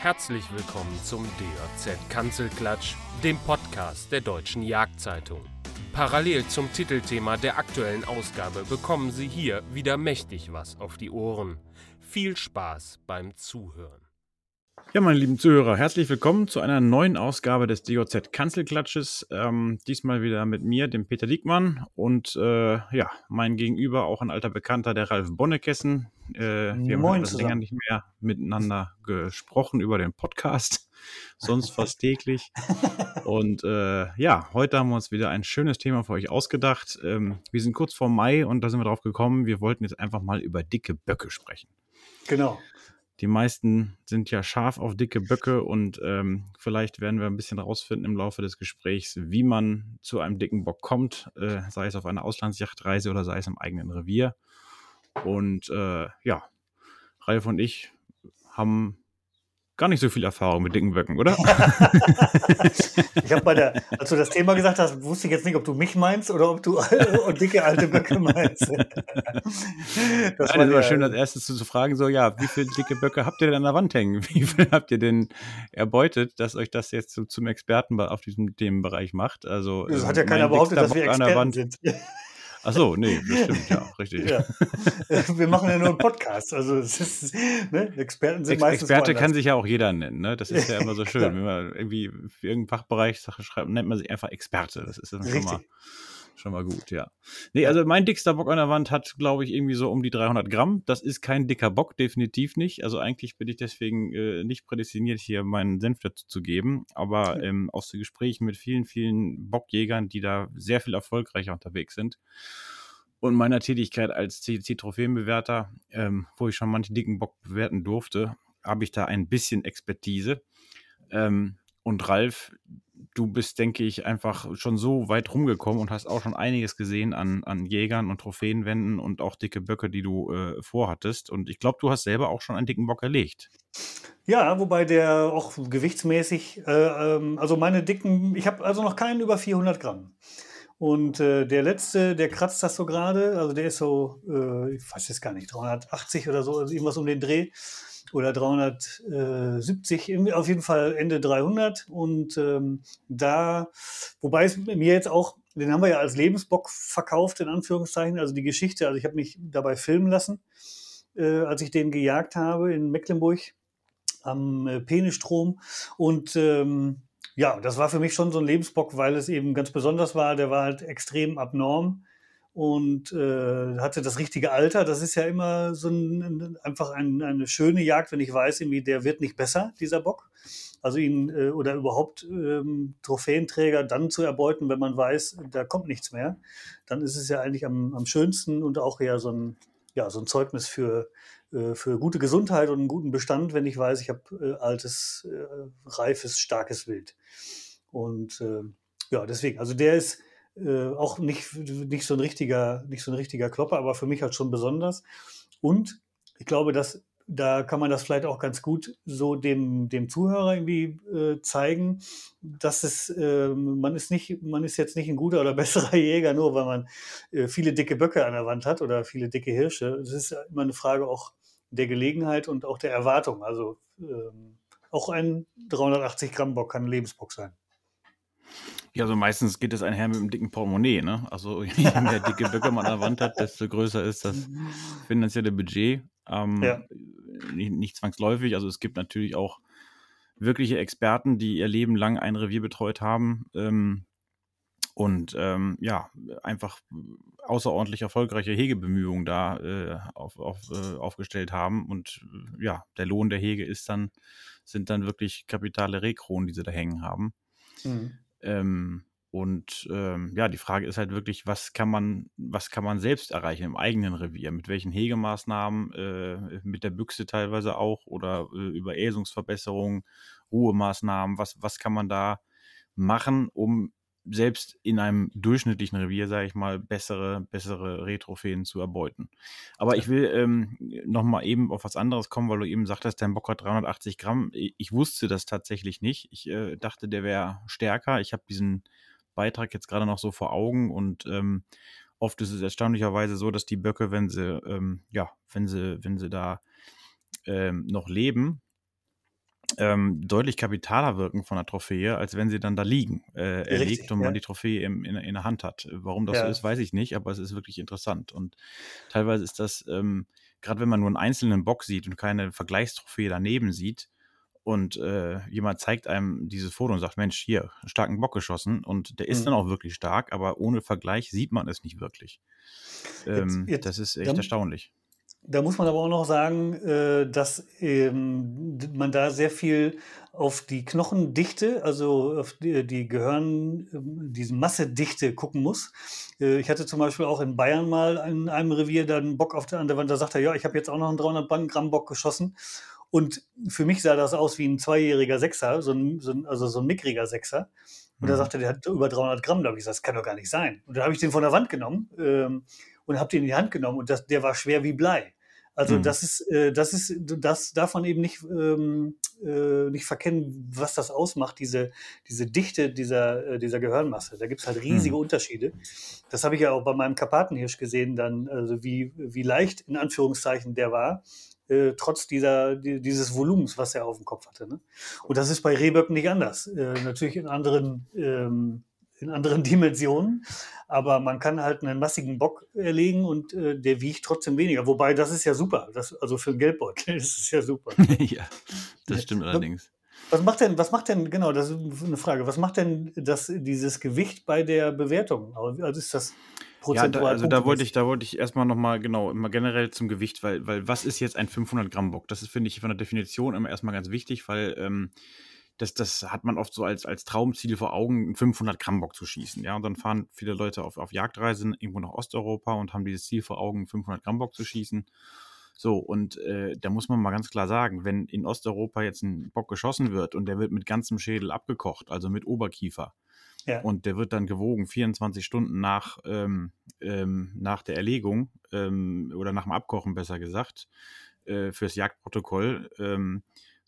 Herzlich willkommen zum DJZ Kanzelklatsch, dem Podcast der Deutschen Jagdzeitung. Parallel zum Titelthema der aktuellen Ausgabe bekommen Sie hier wieder mächtig was auf die Ohren. Viel Spaß beim Zuhören. Ja, meine lieben Zuhörer, herzlich willkommen zu einer neuen Ausgabe des DOZ Kanzelklatsches. Ähm, diesmal wieder mit mir, dem Peter Diekmann und äh, ja, mein Gegenüber auch ein alter Bekannter, der Ralf Bonnekessen. Äh, wir Moin haben etwas länger nicht mehr miteinander gesprochen über den Podcast, sonst fast täglich. Und äh, ja, heute haben wir uns wieder ein schönes Thema für euch ausgedacht. Ähm, wir sind kurz vor Mai und da sind wir drauf gekommen, wir wollten jetzt einfach mal über dicke Böcke sprechen. Genau. Die meisten sind ja scharf auf dicke Böcke und ähm, vielleicht werden wir ein bisschen rausfinden im Laufe des Gesprächs, wie man zu einem dicken Bock kommt, äh, sei es auf einer Auslandsjachtreise oder sei es im eigenen Revier. Und äh, ja, Ralf und ich haben gar nicht so viel Erfahrung mit dicken Böcken, oder? ich habe bei der, als du das Thema gesagt hast, wusste ich jetzt nicht, ob du mich meinst oder ob du und dicke alte Böcke meinst. das Nein, war ja, schön, als erstes zu, zu, fragen, so, ja, wie viele dicke Böcke habt ihr denn an der Wand hängen? Wie viel habt ihr denn erbeutet, dass euch das jetzt so zum Experten auf diesem Themenbereich macht? Also, das hat ja keiner behauptet, dass wir Experten sind. Ach so, nee, bestimmt, ja, richtig. Ja. Wir machen ja nur einen Podcast. Also ist, ne? Experten sind Ex meistens Experte kann sich ja auch jeder nennen, ne? Das ist ja immer so schön. Wenn man irgendwie für irgendeinen Fachbereich Sache schreibt, nennt man sich einfach Experte. Das ist dann schon mal Schon mal gut, ja. Nee, also mein dickster Bock an der Wand hat, glaube ich, irgendwie so um die 300 Gramm. Das ist kein dicker Bock, definitiv nicht. Also eigentlich bin ich deswegen äh, nicht prädestiniert, hier meinen Senf dazu zu geben. Aber ähm, aus den Gesprächen mit vielen, vielen Bockjägern, die da sehr viel erfolgreicher unterwegs sind und meiner Tätigkeit als CC-Trophäenbewerter, ähm, wo ich schon manche dicken Bock bewerten durfte, habe ich da ein bisschen Expertise. Ähm, und Ralf, du bist, denke ich, einfach schon so weit rumgekommen und hast auch schon einiges gesehen an, an Jägern und Trophäenwänden und auch dicke Böcke, die du äh, vorhattest. Und ich glaube, du hast selber auch schon einen dicken Bock erlegt. Ja, wobei der auch gewichtsmäßig, äh, ähm, also meine dicken, ich habe also noch keinen über 400 Gramm. Und äh, der letzte, der kratzt das so gerade, also der ist so, äh, ich weiß jetzt gar nicht, 380 oder so, also irgendwas um den Dreh oder 370, auf jeden Fall Ende 300. Und ähm, da, wobei es mir jetzt auch, den haben wir ja als Lebensbock verkauft, in Anführungszeichen, also die Geschichte, also ich habe mich dabei filmen lassen, äh, als ich den gejagt habe in Mecklenburg am äh, Penestrom. Und ähm, ja, das war für mich schon so ein Lebensbock, weil es eben ganz besonders war. Der war halt extrem abnorm und äh, hatte das richtige Alter. Das ist ja immer so ein, einfach ein, eine schöne Jagd, wenn ich weiß, irgendwie, der wird nicht besser, dieser Bock. Also ihn äh, oder überhaupt ähm, Trophäenträger dann zu erbeuten, wenn man weiß, da kommt nichts mehr, dann ist es ja eigentlich am, am schönsten und auch ja so ein, ja, so ein Zeugnis für, äh, für gute Gesundheit und einen guten Bestand, wenn ich weiß, ich habe äh, altes, äh, reifes, starkes Wild. Und äh, ja, deswegen, also der ist äh, auch nicht, nicht, so ein richtiger, nicht so ein richtiger Klopper, aber für mich halt schon besonders. Und ich glaube, dass da kann man das vielleicht auch ganz gut so dem, dem Zuhörer irgendwie äh, zeigen, dass es, äh, man ist nicht, man ist jetzt nicht ein guter oder besserer Jäger, nur weil man äh, viele dicke Böcke an der Wand hat oder viele dicke Hirsche. Es ist immer eine Frage auch der Gelegenheit und auch der Erwartung. Also ähm, auch ein 380 Gramm Bock kann ein Lebensbock sein. Ja, also meistens geht es einher mit einem dicken Portemonnaie, ne? Also je mehr dicke Böcke man an der Wand hat, desto größer ist das finanzielle Budget. Ähm, ja. nicht, nicht, zwangsläufig. Also es gibt natürlich auch wirkliche Experten, die ihr Leben lang ein Revier betreut haben ähm, und ähm, ja, einfach außerordentlich erfolgreiche Hegebemühungen da äh, auf, auf, äh, aufgestellt haben. Und äh, ja, der Lohn der Hege ist dann, sind dann wirklich kapitale Rekronen, die sie da hängen haben. Mhm. Ähm, und ähm, ja, die Frage ist halt wirklich, was kann man, was kann man selbst erreichen im eigenen Revier? Mit welchen Hegemaßnahmen, äh, mit der Büchse teilweise auch oder äh, über Äsungsverbesserungen, Ruhemaßnahmen, was, was kann man da machen, um selbst in einem durchschnittlichen Revier, sage ich mal, bessere, bessere Retrophäen zu erbeuten. Aber ich will ähm, nochmal eben auf was anderes kommen, weil du eben sagtest, dein Bock hat 380 Gramm. Ich wusste das tatsächlich nicht. Ich äh, dachte, der wäre stärker. Ich habe diesen Beitrag jetzt gerade noch so vor Augen und ähm, oft ist es erstaunlicherweise so, dass die Böcke, wenn sie, ähm, ja, wenn sie, wenn sie da ähm, noch leben, ähm, deutlich kapitaler wirken von der Trophäe, als wenn sie dann da liegen, äh, erlegt und man die Trophäe im, in, in, der Hand hat. Warum das ja. so ist, weiß ich nicht, aber es ist wirklich interessant. Und teilweise ist das, ähm, gerade wenn man nur einen einzelnen Bock sieht und keine Vergleichstrophäe daneben sieht, und äh, jemand zeigt einem dieses Foto und sagt, Mensch, hier, starken Bock geschossen und der ist mhm. dann auch wirklich stark, aber ohne Vergleich sieht man es nicht wirklich. Ähm, jetzt, jetzt, das ist echt dann, erstaunlich. Da muss man aber auch noch sagen, äh, dass ähm, man da sehr viel auf die Knochendichte, also auf die, die Gehirn, ähm, diese Massedichte gucken muss. Äh, ich hatte zum Beispiel auch in Bayern mal in einem Revier dann Bock auf der, an der Wand, da sagt er, ja, ich habe jetzt auch noch einen 300 Gramm Bock geschossen. Und für mich sah das aus wie ein zweijähriger Sechser, so ein, so ein, also so ein mickriger Sechser. Und mhm. da sagte der hat über 300 Gramm. Da habe ich gesagt, das kann doch gar nicht sein. Und dann habe ich den von der Wand genommen ähm, und habe den in die Hand genommen und das, der war schwer wie Blei. Also mhm. das ist, äh, das ist, das darf man eben nicht, ähm, äh, nicht verkennen, was das ausmacht, diese, diese Dichte dieser, äh, dieser Gehirnmasse. Da gibt es halt riesige mhm. Unterschiede. Das habe ich ja auch bei meinem Karpatenhirsch gesehen, dann, also wie, wie leicht in Anführungszeichen der war. Äh, trotz dieser, die, dieses Volumens, was er auf dem Kopf hatte. Ne? Und das ist bei Rehböcken nicht anders. Äh, natürlich in anderen, ähm, in anderen Dimensionen, aber man kann halt einen massigen Bock erlegen und äh, der wiegt trotzdem weniger. Wobei, das ist ja super. Das, also für einen Geldbeutel ist es ja super. ja, das stimmt allerdings. Was macht denn, was macht denn, genau, das ist eine Frage, was macht denn das, dieses Gewicht bei der Bewertung? Also ist das ja, da, also da wollte ich, da wollte ich erstmal nochmal, genau, immer generell zum Gewicht, weil, weil was ist jetzt ein 500 Gramm Bock? Das ist, finde ich, von der Definition immer erstmal ganz wichtig, weil ähm, das, das hat man oft so als, als Traumziel vor Augen, einen 500 Gramm Bock zu schießen. Ja, und dann fahren viele Leute auf, auf Jagdreisen irgendwo nach Osteuropa und haben dieses Ziel vor Augen, 500 Gramm Bock zu schießen. So, und äh, da muss man mal ganz klar sagen, wenn in Osteuropa jetzt ein Bock geschossen wird und der wird mit ganzem Schädel abgekocht, also mit Oberkiefer, ja. Und der wird dann gewogen 24 Stunden nach, ähm, ähm, nach der Erlegung ähm, oder nach dem Abkochen besser gesagt äh, fürs Jagdprotokoll.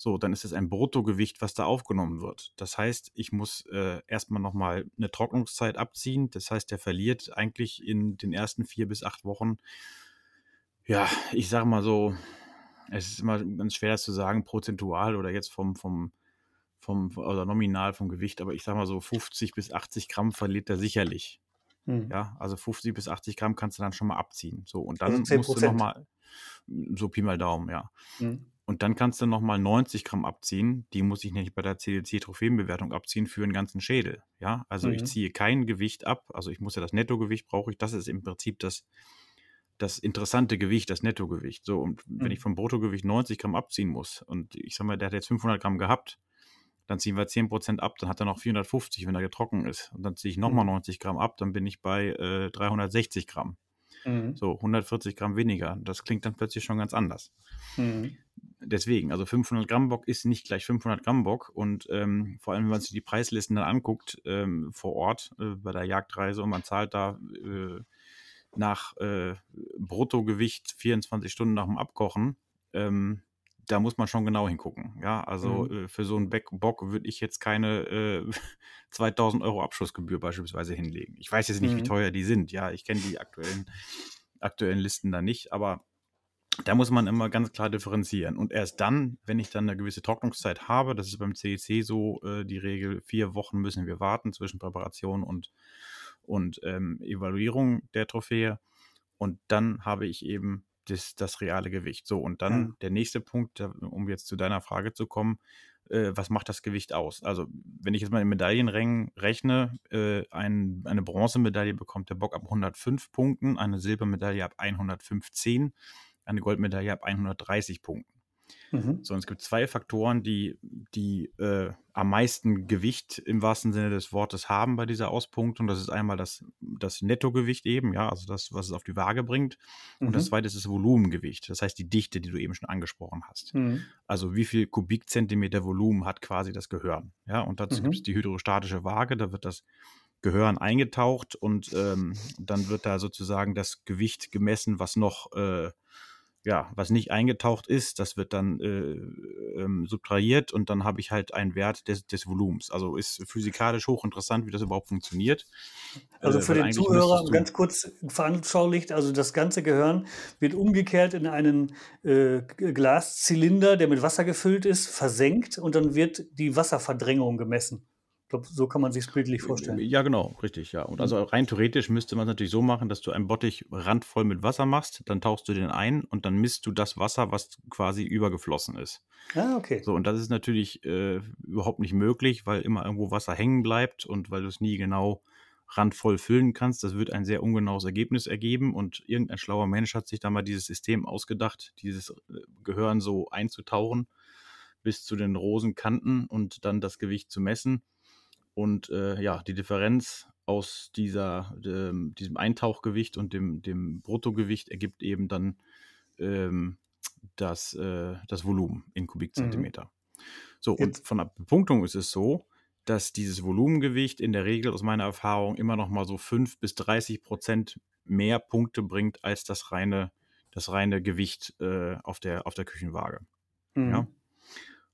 So, dann ist es ein Bruttogewicht, was da aufgenommen wird. Das heißt, ich muss äh, erstmal nochmal eine Trocknungszeit abziehen. Das heißt, der verliert eigentlich in den ersten vier bis acht Wochen, ja, ich sag mal so, es ist immer ganz schwer zu sagen, prozentual oder jetzt vom, vom, vom, oder nominal vom Gewicht, aber ich sag mal so 50 bis 80 Gramm verliert er sicherlich. Hm. Ja, also 50 bis 80 Gramm kannst du dann schon mal abziehen. So, und dann also musst du nochmal, so Pi mal Daumen, ja. Hm. Und dann kannst du nochmal 90 Gramm abziehen. Die muss ich nämlich bei der CDC-Trophäenbewertung abziehen für einen ganzen Schädel. Ja, also mhm. ich ziehe kein Gewicht ab. Also ich muss ja das Nettogewicht brauche ich. Das ist im Prinzip das, das interessante Gewicht, das Nettogewicht. So, und mhm. wenn ich vom Bruttogewicht 90 Gramm abziehen muss und ich sag mal, der hat jetzt 500 Gramm gehabt, dann ziehen wir 10% ab, dann hat er noch 450, wenn er getrocken ist. Und dann ziehe ich nochmal mhm. 90 Gramm ab, dann bin ich bei äh, 360 Gramm. Mhm. So, 140 Gramm weniger. Das klingt dann plötzlich schon ganz anders. Mhm. Deswegen, also 500 Gramm Bock ist nicht gleich 500 Gramm Bock. Und ähm, vor allem, wenn man sich die Preislisten dann anguckt ähm, vor Ort äh, bei der Jagdreise und man zahlt da äh, nach äh, Bruttogewicht 24 Stunden nach dem Abkochen, ähm, da muss man schon genau hingucken. Ja, also mhm. äh, für so einen Bock würde ich jetzt keine äh, 2000 Euro Abschlussgebühr beispielsweise hinlegen. Ich weiß jetzt nicht, mhm. wie teuer die sind. Ja, ich kenne die aktuellen, aktuellen Listen da nicht, aber da muss man immer ganz klar differenzieren. Und erst dann, wenn ich dann eine gewisse Trocknungszeit habe, das ist beim CEC so äh, die Regel, vier Wochen müssen wir warten zwischen Präparation und, und ähm, Evaluierung der Trophäe. Und dann habe ich eben das, das reale Gewicht. So, und dann ja. der nächste Punkt, um jetzt zu deiner Frage zu kommen, äh, was macht das Gewicht aus? Also, wenn ich jetzt mal in Medaillenrängen rechne, äh, ein, eine Bronzemedaille bekommt der Bock ab 105 Punkten, eine Silbermedaille ab 115, eine Goldmedaille ab 130 Punkten. Mhm. So, es gibt zwei Faktoren, die, die äh, am meisten Gewicht im wahrsten Sinne des Wortes haben bei dieser Auspunktung. Das ist einmal das, das Nettogewicht eben, ja, also das, was es auf die Waage bringt. Mhm. Und das mhm. zweite ist das Volumengewicht, das heißt die Dichte, die du eben schon angesprochen hast. Mhm. Also wie viel Kubikzentimeter Volumen hat quasi das Gehirn. Ja, und dazu mhm. gibt es die hydrostatische Waage, da wird das Gehirn eingetaucht und ähm, dann wird da sozusagen das Gewicht gemessen, was noch äh, ja, was nicht eingetaucht ist, das wird dann äh, ähm, subtrahiert und dann habe ich halt einen Wert des, des Volumens. Also ist physikalisch hochinteressant, wie das überhaupt funktioniert. Also äh, für den Zuhörer ganz kurz veranschaulicht, also das ganze Gehirn wird umgekehrt in einen äh, Glaszylinder, der mit Wasser gefüllt ist, versenkt und dann wird die Wasserverdrängung gemessen glaube, so kann man sich es bildlich vorstellen. Ja, genau, richtig, ja. Und mhm. also rein theoretisch müsste man es natürlich so machen, dass du einen Bottich randvoll mit Wasser machst, dann tauchst du den ein und dann misst du das Wasser, was quasi übergeflossen ist. Ah, okay. So, und das ist natürlich äh, überhaupt nicht möglich, weil immer irgendwo Wasser hängen bleibt und weil du es nie genau randvoll füllen kannst. Das wird ein sehr ungenaues Ergebnis ergeben und irgendein schlauer Mensch hat sich da mal dieses System ausgedacht, dieses äh, Gehirn so einzutauchen bis zu den Rosenkanten und dann das Gewicht zu messen. Und äh, ja, die Differenz aus dieser, ähm, diesem Eintauchgewicht und dem, dem Bruttogewicht ergibt eben dann ähm, das, äh, das Volumen in Kubikzentimeter. Mhm. So, Jetzt. und von der Bepunktung ist es so, dass dieses Volumengewicht in der Regel aus meiner Erfahrung immer noch mal so 5 bis 30 Prozent mehr Punkte bringt als das reine, das reine Gewicht äh, auf, der, auf der Küchenwaage. Mhm. Ja?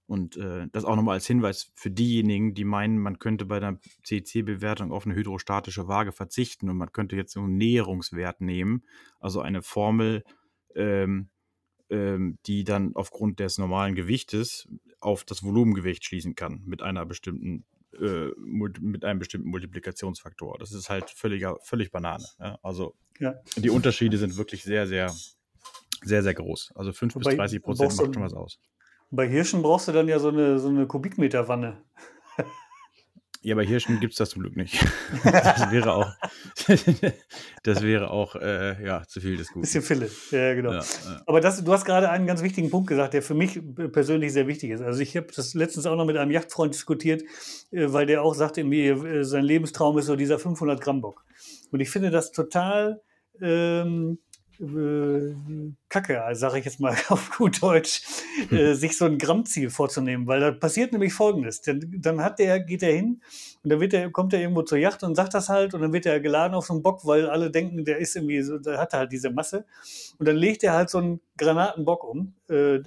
Und äh, das auch nochmal als Hinweis für diejenigen, die meinen, man könnte bei der CC-Bewertung auf eine hydrostatische Waage verzichten und man könnte jetzt so einen Näherungswert nehmen, also eine Formel, ähm, ähm, die dann aufgrund des normalen Gewichtes auf das Volumengewicht schließen kann mit einer bestimmten äh, mit einem bestimmten Multiplikationsfaktor. Das ist halt völliger, völlig Banane. Ja? Also ja. die Unterschiede sind wirklich sehr, sehr, sehr, sehr groß. Also 5 bis 30 Prozent macht schon was aus. Bei Hirschen brauchst du dann ja so eine, so eine Kubikmeterwanne. Ja, bei Hirschen gibt es das zum Glück nicht. Das wäre auch, das wäre auch äh, ja, zu viel des Guten. Bisschen Fille, ja, genau. Ja, ja. Aber das, du hast gerade einen ganz wichtigen Punkt gesagt, der für mich persönlich sehr wichtig ist. Also ich habe das letztens auch noch mit einem Yachtfreund diskutiert, äh, weil der auch sagte, mir, äh, sein Lebenstraum ist so dieser 500 Gramm Bock. Und ich finde das total ähm, äh, Kacke, sage ich jetzt mal auf gut Deutsch, äh, sich so ein Grammziel vorzunehmen, weil da passiert nämlich Folgendes: dann, dann hat der, geht er hin und dann wird der, kommt er irgendwo zur Yacht und sagt das halt und dann wird er geladen auf so einen Bock, weil alle denken, der ist irgendwie so, der hat halt diese Masse und dann legt er halt so einen Granatenbock um, äh,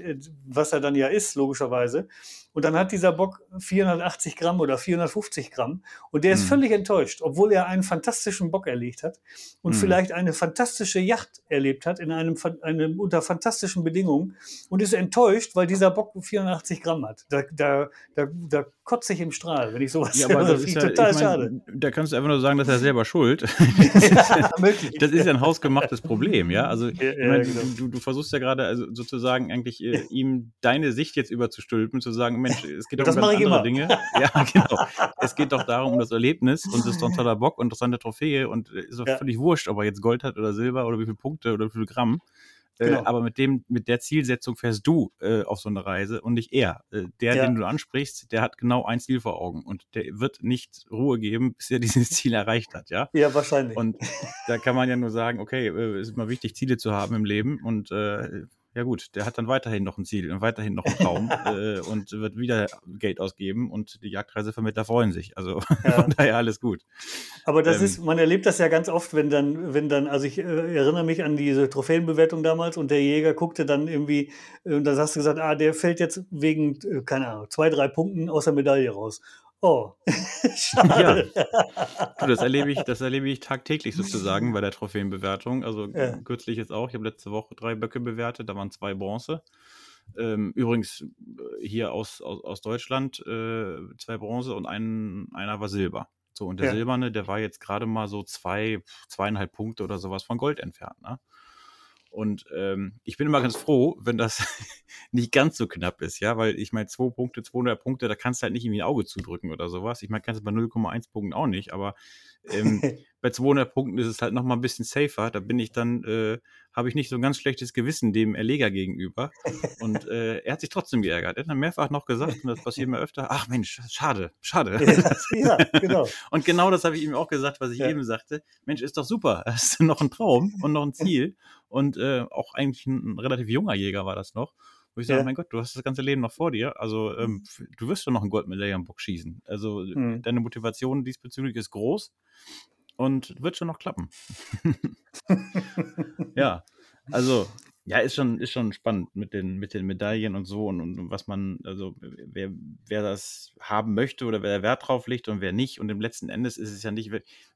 was er dann ja ist logischerweise und dann hat dieser Bock 480 Gramm oder 450 Gramm. Und der ist mhm. völlig enttäuscht, obwohl er einen fantastischen Bock erlegt hat und mhm. vielleicht eine fantastische Yacht erlebt hat in einem, einem, unter fantastischen Bedingungen und ist enttäuscht, weil dieser Bock 480 Gramm hat. Da, da, da, da kotze ich im Strahl, wenn ich sowas ja, aber das ist ja, total ich mein, schade. Da kannst du einfach nur sagen, dass er selber schuld. das, ist ja, das ist ja ein hausgemachtes Problem, ja. Also ja, ja, meine, genau. du, du, versuchst ja gerade also sozusagen eigentlich äh, ihm deine Sicht jetzt überzustülpen, zu sagen, Mensch, es geht doch um ganz andere immer. Dinge. Ja, genau. Es geht doch darum, um das Erlebnis und das ist doch ein toller Bock und das ist eine Trophäe und äh, ist doch völlig wurscht, ob er jetzt Gold hat oder Silber oder wie viele Punkte oder wie viel Gramm. Genau. Äh, aber mit dem, mit der Zielsetzung fährst du äh, auf so eine Reise und nicht er. Äh, der, ja. den du ansprichst, der hat genau ein Ziel vor Augen und der wird nicht Ruhe geben, bis er dieses Ziel erreicht hat, ja? Ja, wahrscheinlich. Und da kann man ja nur sagen, okay, äh, es ist mal wichtig, Ziele zu haben im Leben und äh, ja gut, der hat dann weiterhin noch ein Ziel und weiterhin noch einen Traum äh, und wird wieder Geld ausgeben und die Jagdreisevermittler freuen sich. Also ja. von daher alles gut. Aber das ähm, ist, man erlebt das ja ganz oft, wenn dann, wenn dann, also ich äh, erinnere mich an diese Trophäenbewertung damals und der Jäger guckte dann irgendwie, äh, und da hast du gesagt, ah, der fällt jetzt wegen, äh, keine Ahnung, zwei, drei Punkten aus der Medaille raus. Oh, schade. Ja. das erlebe ich, das erlebe ich tagtäglich sozusagen bei der Trophäenbewertung. Also ja. kürzlich jetzt auch. Ich habe letzte Woche drei Böcke bewertet, da waren zwei Bronze. Ähm, übrigens äh, hier aus, aus, aus Deutschland äh, zwei Bronze und ein, einer war Silber. So, und der ja. Silberne, der war jetzt gerade mal so zwei, zweieinhalb Punkte oder sowas von Gold entfernt. Ne? Und ähm, ich bin immer ganz froh, wenn das nicht ganz so knapp ist, ja, weil ich meine, zwei Punkte, 200 Punkte, da kannst du halt nicht irgendwie ein Auge zudrücken oder sowas. Ich meine, kannst du bei 0,1 Punkten auch nicht, aber ähm, bei 200 Punkten ist es halt nochmal ein bisschen safer. Da bin ich dann, äh, habe ich nicht so ein ganz schlechtes Gewissen dem Erleger gegenüber. Und äh, er hat sich trotzdem geärgert. Er hat dann mehrfach noch gesagt, und das passiert mir öfter, ach Mensch, schade, schade. Ja, genau. und genau das habe ich ihm auch gesagt, was ich ja. eben sagte. Mensch, ist doch super. Hast du noch ein Traum und noch ein Ziel. Und äh, auch eigentlich ein, ein relativ junger Jäger war das noch. Wo ich sage, ja. mein Gott, du hast das ganze Leben noch vor dir. Also ähm, du wirst schon noch ein Goldmedaille am Bock schießen. Also mhm. deine Motivation diesbezüglich ist groß und wird schon noch klappen. ja, also Ja, ist schon, ist schon spannend mit den, mit den Medaillen und so und, und was man, also wer, wer das haben möchte oder wer Wert drauf legt und wer nicht. Und im letzten Endes ist es ja nicht,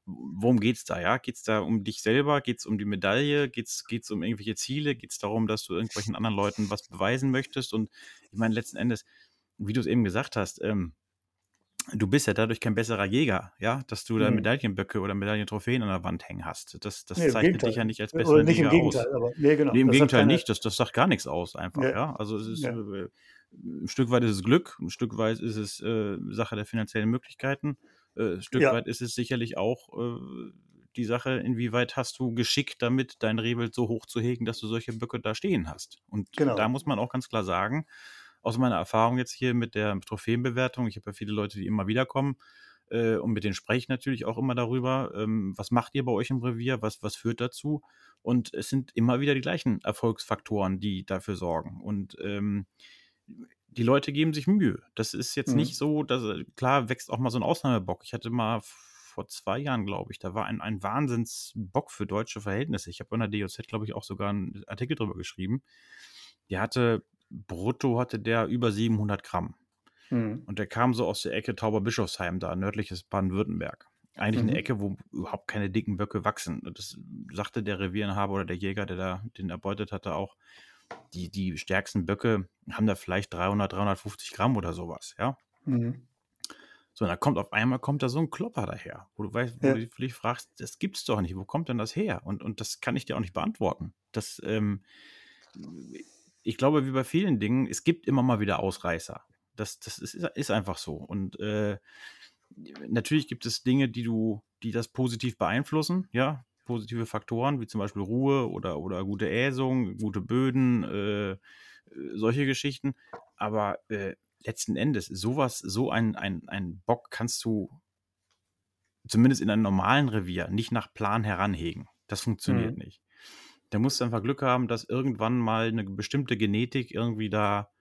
worum geht es da, ja? Geht es da um dich selber? Geht es um die Medaille? Geht es um irgendwelche Ziele? Geht es darum, dass du irgendwelchen anderen Leuten was beweisen möchtest? Und ich meine, letzten Endes, wie du es eben gesagt hast, ähm, du bist ja dadurch kein besserer Jäger, ja, dass du da mhm. Medaillenböcke oder Medaillentrophäen an der Wand hängen hast. Das, das nee, zeichnet dich ja nicht als besserer oder nicht Jäger im Gegenteil, aus. Aber, nee, genau. Nee, im das Gegenteil keine... nicht, das, das sagt gar nichts aus einfach, ja. ja? Also es ist ja. äh, ein Stück weit ist es Glück, ein Stück weit ist es äh, Sache der finanziellen Möglichkeiten, äh, ein Stück ja. weit ist es sicherlich auch äh, die Sache, inwieweit hast du geschickt damit, dein Rehwild so hoch zu hegen, dass du solche Böcke da stehen hast. Und genau. da muss man auch ganz klar sagen, aus meiner Erfahrung jetzt hier mit der Trophäenbewertung, ich habe ja viele Leute, die immer wieder kommen, äh, und mit denen spreche ich natürlich auch immer darüber, ähm, was macht ihr bei euch im Revier, was, was führt dazu? Und es sind immer wieder die gleichen Erfolgsfaktoren, die dafür sorgen. Und ähm, die Leute geben sich Mühe. Das ist jetzt mhm. nicht so, dass klar wächst auch mal so ein Ausnahmebock. Ich hatte mal vor zwei Jahren, glaube ich, da war ein, ein Wahnsinnsbock für deutsche Verhältnisse. Ich habe in der DOZ, glaube ich, auch sogar einen Artikel drüber geschrieben. Der hatte brutto hatte der über 700 Gramm. Mhm. Und der kam so aus der Ecke Tauberbischofsheim, da nördliches Baden-Württemberg. Eigentlich mhm. eine Ecke, wo überhaupt keine dicken Böcke wachsen. Das sagte der Revierenhaber oder der Jäger, der da den erbeutet hatte, auch. Die, die stärksten Böcke haben da vielleicht 300, 350 Gramm oder sowas, ja. Mhm. So, und da kommt auf einmal kommt da so ein Klopper daher, wo du weißt, wo ja. du dich fragst, das gibt's doch nicht, wo kommt denn das her? Und, und das kann ich dir auch nicht beantworten. Das, ähm, ich glaube, wie bei vielen Dingen, es gibt immer mal wieder Ausreißer. Das, das ist, ist einfach so. Und äh, natürlich gibt es Dinge, die du, die das positiv beeinflussen, ja, positive Faktoren, wie zum Beispiel Ruhe oder, oder gute Äsung, gute Böden, äh, solche Geschichten. Aber äh, letzten Endes, sowas, so ein, ein, ein Bock kannst du zumindest in einem normalen Revier nicht nach Plan heranhegen. Das funktioniert mhm. nicht der muss einfach Glück haben, dass irgendwann mal eine bestimmte Genetik irgendwie da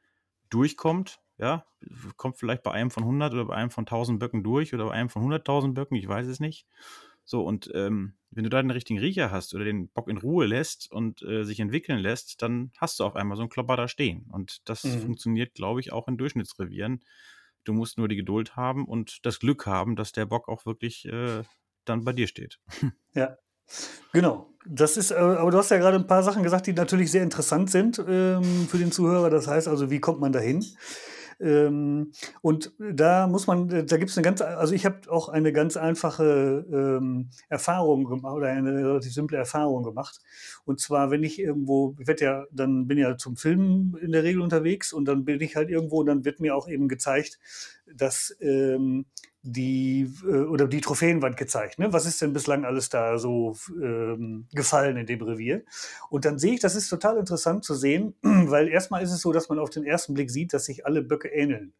durchkommt. Ja, kommt vielleicht bei einem von 100 oder bei einem von 1000 Böcken durch oder bei einem von 100.000 Böcken, ich weiß es nicht. So, und ähm, wenn du da den richtigen Riecher hast oder den Bock in Ruhe lässt und äh, sich entwickeln lässt, dann hast du auf einmal so einen Klopper da stehen. Und das mhm. funktioniert, glaube ich, auch in Durchschnittsrevieren. Du musst nur die Geduld haben und das Glück haben, dass der Bock auch wirklich äh, dann bei dir steht. Ja, Genau. Das ist, äh, aber du hast ja gerade ein paar Sachen gesagt, die natürlich sehr interessant sind ähm, für den Zuhörer. Das heißt also, wie kommt man dahin? Ähm, und da muss man, da gibt es eine ganz, also ich habe auch eine ganz einfache ähm, Erfahrung gemacht oder eine relativ simple Erfahrung gemacht. Und zwar, wenn ich irgendwo, ich werde ja, dann bin ja zum Filmen in der Regel unterwegs und dann bin ich halt irgendwo und dann wird mir auch eben gezeigt, dass ähm, die äh, oder die Trophäenwand gezeigt. Ne? Was ist denn bislang alles da so ähm, gefallen in dem Revier? Und dann sehe ich, das ist total interessant zu sehen, weil erstmal ist es so, dass man auf den ersten Blick sieht, dass sich alle Böcke ähneln.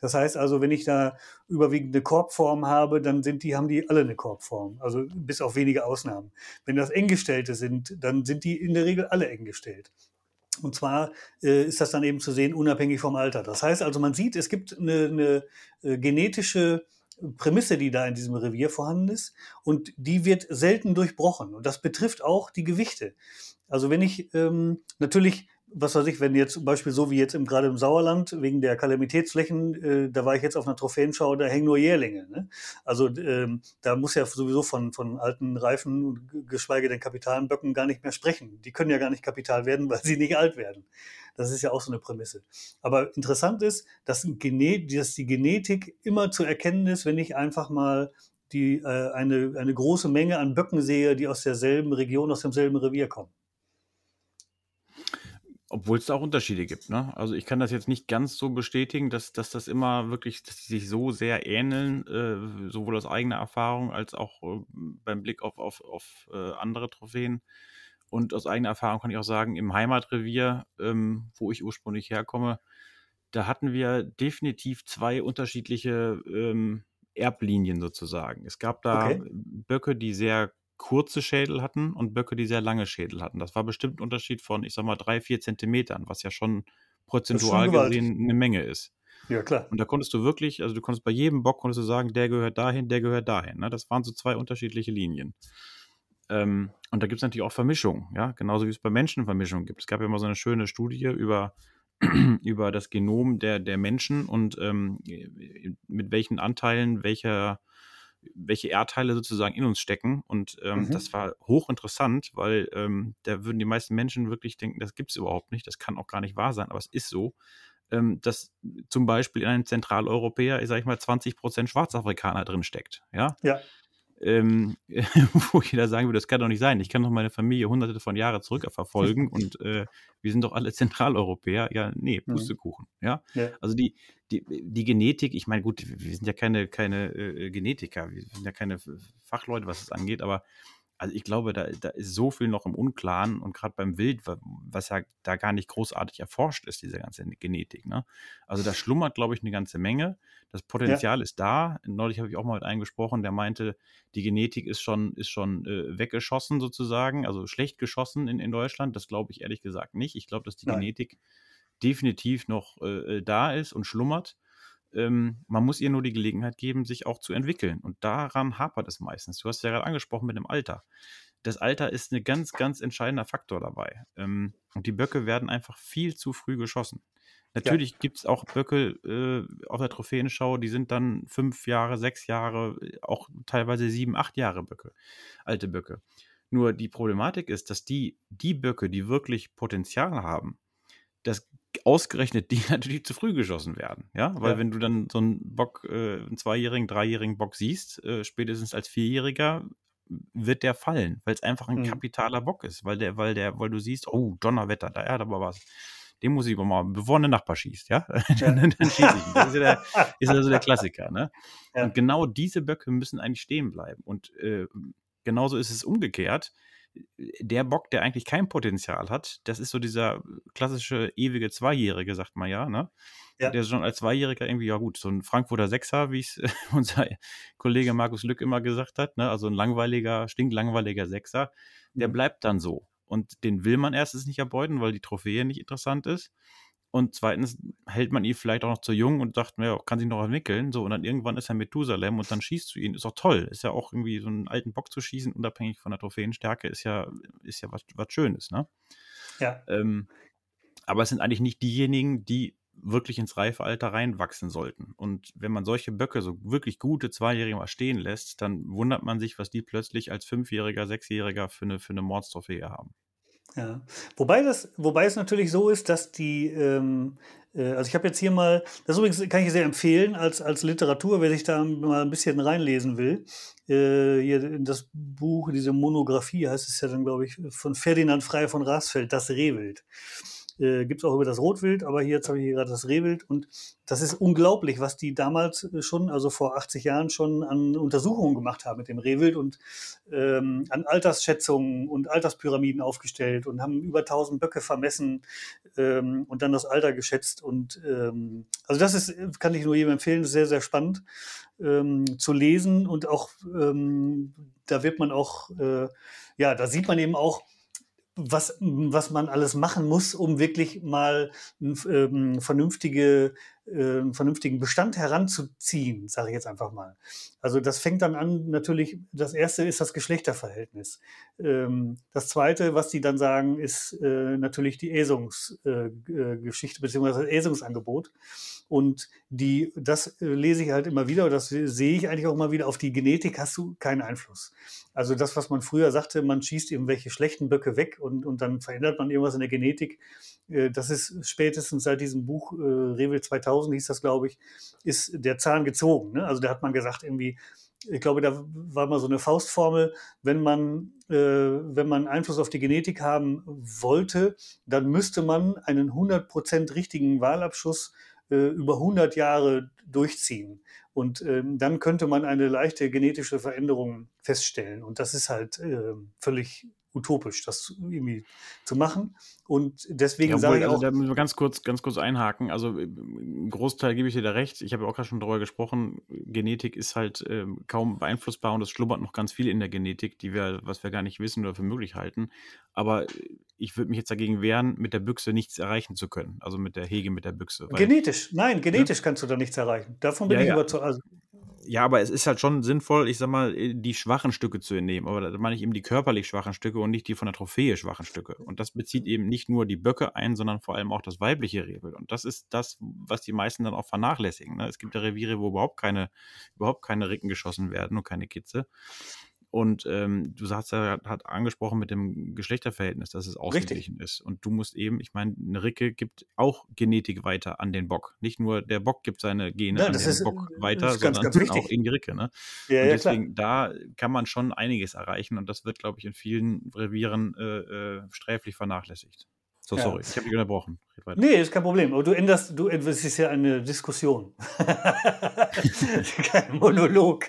Das heißt also, wenn ich da überwiegend eine Korbform habe, dann sind die, haben die alle eine Korbform, also bis auf wenige Ausnahmen. Wenn das enggestellte sind, dann sind die in der Regel alle eng gestellt. Und zwar äh, ist das dann eben zu sehen, unabhängig vom Alter. Das heißt also, man sieht, es gibt eine, eine äh, genetische Prämisse, die da in diesem Revier vorhanden ist. Und die wird selten durchbrochen. Und das betrifft auch die Gewichte. Also wenn ich ähm, natürlich was weiß ich, wenn jetzt zum Beispiel so wie jetzt im, gerade im Sauerland, wegen der Kalamitätsflächen, äh, da war ich jetzt auf einer Trophäenschau, da hängen nur Jährlinge. Ne? Also ähm, da muss ja sowieso von, von alten Reifen, geschweige denn kapitalen Böcken gar nicht mehr sprechen. Die können ja gar nicht Kapital werden, weil sie nicht alt werden. Das ist ja auch so eine Prämisse. Aber interessant ist, dass, dass die Genetik immer zu erkennen ist, wenn ich einfach mal die, äh, eine, eine große Menge an Böcken sehe, die aus derselben Region, aus demselben Revier kommen. Obwohl es da auch Unterschiede gibt, ne? Also ich kann das jetzt nicht ganz so bestätigen, dass, dass das immer wirklich, dass sie sich so sehr ähneln, äh, sowohl aus eigener Erfahrung als auch äh, beim Blick auf, auf, auf äh, andere Trophäen. Und aus eigener Erfahrung kann ich auch sagen, im Heimatrevier, ähm, wo ich ursprünglich herkomme, da hatten wir definitiv zwei unterschiedliche ähm, Erblinien sozusagen. Es gab da okay. Böcke, die sehr kurze Schädel hatten und Böcke, die sehr lange Schädel hatten. Das war bestimmt ein Unterschied von, ich sag mal, drei, vier Zentimetern, was ja schon prozentual schon gesehen eine Menge ist. Ja, klar. Und da konntest du wirklich, also du konntest bei jedem Bock konntest du sagen, der gehört dahin, der gehört dahin. Ne? Das waren so zwei unterschiedliche Linien. Ähm, und da gibt es natürlich auch Vermischungen, ja, genauso wie es bei Menschen Vermischungen gibt. Es gab ja mal so eine schöne Studie über, über das Genom der, der Menschen und ähm, mit welchen Anteilen welcher welche Erdteile sozusagen in uns stecken. Und ähm, mhm. das war hochinteressant, weil ähm, da würden die meisten Menschen wirklich denken, das gibt es überhaupt nicht, das kann auch gar nicht wahr sein, aber es ist so, ähm, dass zum Beispiel in einem Zentraleuropäer, ich sage mal, 20 Prozent Schwarzafrikaner drin steckt. Ja. ja ähm, wo jeder sagen würde, das kann doch nicht sein. Ich kann doch meine Familie hunderte von Jahren zurückverfolgen und äh, wir sind doch alle Zentraleuropäer. Ja, nee. Pustekuchen. Ja? ja. Also die, die, die Genetik, ich meine, gut, wir sind ja keine, keine äh, Genetiker, wir sind ja keine Fachleute, was es angeht, aber also ich glaube, da, da ist so viel noch im Unklaren und gerade beim Wild, was ja da gar nicht großartig erforscht ist, diese ganze Genetik. Ne? Also da schlummert, glaube ich, eine ganze Menge. Das Potenzial ja. ist da. Neulich habe ich auch mal mit einem gesprochen, der meinte, die Genetik ist schon, ist schon äh, weggeschossen sozusagen, also schlecht geschossen in, in Deutschland. Das glaube ich ehrlich gesagt nicht. Ich glaube, dass die Nein. Genetik definitiv noch äh, äh da ist und schlummert ähm, man muss ihr nur die Gelegenheit geben, sich auch zu entwickeln. Und daran hapert es meistens. Du hast ja gerade angesprochen mit dem Alter. Das Alter ist ein ganz, ganz entscheidender Faktor dabei. Ähm, und die Böcke werden einfach viel zu früh geschossen. Natürlich ja. gibt es auch Böcke äh, auf der Trophäenschau, die sind dann fünf Jahre, sechs Jahre, auch teilweise sieben, acht Jahre Böcke, alte Böcke. Nur die Problematik ist, dass die, die Böcke, die wirklich Potenzial haben, das ausgerechnet die natürlich zu früh geschossen werden. Ja, weil ja. wenn du dann so einen Bock, äh, einen zweijährigen, dreijährigen Bock siehst, äh, spätestens als Vierjähriger wird der fallen, weil es einfach ein mhm. kapitaler Bock ist, weil der, weil der, weil du siehst, oh, Donnerwetter, da hat aber was. Den muss ich aber mal, bevor ein Nachbar schießt, ja, ja. dann, dann schieße ich. Das ist ja, der, ist ja so der Klassiker, ne? Ja. Und genau diese Böcke müssen eigentlich stehen bleiben. Und äh, genauso ist es umgekehrt der Bock, der eigentlich kein Potenzial hat, das ist so dieser klassische ewige Zweijährige, sagt man ja, ne? Ja. Der schon als Zweijähriger irgendwie, ja gut, so ein Frankfurter Sechser, wie es unser Kollege Markus Lück immer gesagt hat, ne? Also ein langweiliger, stinklangweiliger Sechser, der mhm. bleibt dann so. Und den will man erstens nicht erbeuten, weil die Trophäe nicht interessant ist. Und zweitens hält man ihn vielleicht auch noch zu jung und sagt, naja, kann sich noch entwickeln. So, und dann irgendwann ist er Methusalem und dann schießt du ihn. Ist auch toll. Ist ja auch irgendwie so einen alten Bock zu schießen, unabhängig von der Trophäenstärke, ist ja, ist ja was, was Schönes, ne? Ja. Ähm, aber es sind eigentlich nicht diejenigen, die wirklich ins reife Alter reinwachsen sollten. Und wenn man solche Böcke, so wirklich gute Zweijährige mal stehen lässt, dann wundert man sich, was die plötzlich als Fünfjähriger, Sechsjähriger für eine, für eine Mordstrophäe haben. Ja, wobei das, wobei es natürlich so ist, dass die, ähm, äh, also ich habe jetzt hier mal, das übrigens kann ich sehr empfehlen als, als Literatur, wer sich da mal ein bisschen reinlesen will. Äh, hier in das Buch, diese Monographie heißt es ja dann, glaube ich, von Ferdinand Frey von Rasfeld, Das Rehwild. Äh, Gibt es auch über das Rotwild, aber hier jetzt habe ich hier gerade das Rehwild und das ist unglaublich, was die damals äh, schon, also vor 80 Jahren schon an Untersuchungen gemacht haben mit dem Rehwild und ähm, an Altersschätzungen und Alterspyramiden aufgestellt und haben über 1000 Böcke vermessen ähm, und dann das Alter geschätzt und ähm, also das ist, kann ich nur jedem empfehlen, sehr, sehr spannend ähm, zu lesen und auch ähm, da wird man auch, äh, ja, da sieht man eben auch, was, was man alles machen muss, um wirklich mal ähm, vernünftige äh, vernünftigen Bestand heranzuziehen, sage ich jetzt einfach mal. Also das fängt dann an, natürlich, das erste ist das Geschlechterverhältnis. Ähm, das zweite, was die dann sagen, ist äh, natürlich die Äsungsgeschichte äh, beziehungsweise das Äsungsangebot. Und die, das lese ich halt immer wieder, das sehe ich eigentlich auch immer wieder, auf die Genetik hast du keinen Einfluss. Also das, was man früher sagte, man schießt irgendwelche schlechten Böcke weg und, und dann verändert man irgendwas in der Genetik, das ist spätestens seit diesem Buch äh, Revil 2000 hieß das, glaube ich, ist der Zahn gezogen. Ne? Also da hat man gesagt, irgendwie, ich glaube, da war mal so eine Faustformel, wenn man, äh, wenn man Einfluss auf die Genetik haben wollte, dann müsste man einen 100% richtigen Wahlabschuss äh, über 100 Jahre durchziehen. Und äh, dann könnte man eine leichte genetische Veränderung feststellen. Und das ist halt äh, völlig utopisch, das irgendwie zu machen. Und deswegen ja, sage ich also auch. Da müssen wir ganz kurz, ganz kurz einhaken. Also im Großteil gebe ich dir da recht. Ich habe ja auch gerade schon darüber gesprochen. Genetik ist halt äh, kaum beeinflussbar und es schlummert noch ganz viel in der Genetik, die wir, was wir gar nicht wissen oder für möglich halten. Aber ich würde mich jetzt dagegen wehren, mit der Büchse nichts erreichen zu können. Also mit der Hege mit der Büchse. Genetisch, nein, genetisch ja? kannst du da nichts erreichen. Davon bin ja, ich überzeugt. Also, Ja, aber es ist halt schon sinnvoll, ich sag mal, äh, die schwachen Stücke zu entnehmen. Aber da meine ich eben die körperlich schwachen Stücke und nicht die von der Trophäe schwachen Stücke. Und das bezieht eben nicht nur die Böcke ein, sondern vor allem auch das weibliche Rehwild. Und das ist das, was die meisten dann auch vernachlässigen. Ne? Es gibt ja Reviere, wo überhaupt keine, überhaupt keine Ricken geschossen werden und keine Kitze. Und ähm, du sagst ja, hat angesprochen mit dem Geschlechterverhältnis, dass es ausgeglichen Richtig. ist. Und du musst eben, ich meine, eine Ricke gibt auch Genetik weiter an den Bock. Nicht nur der Bock gibt seine Gene ja, an den ist, Bock weiter, sondern ganz, ganz auch in die Ricke. Ne? Ja, und deswegen, klar. da kann man schon einiges erreichen. Und das wird, glaube ich, in vielen Revieren äh, äh, sträflich vernachlässigt. So, ja. sorry, ich habe dich unterbrochen. Nee, ist kein Problem. Aber du änderst, du, es ist ja eine Diskussion. kein Monolog.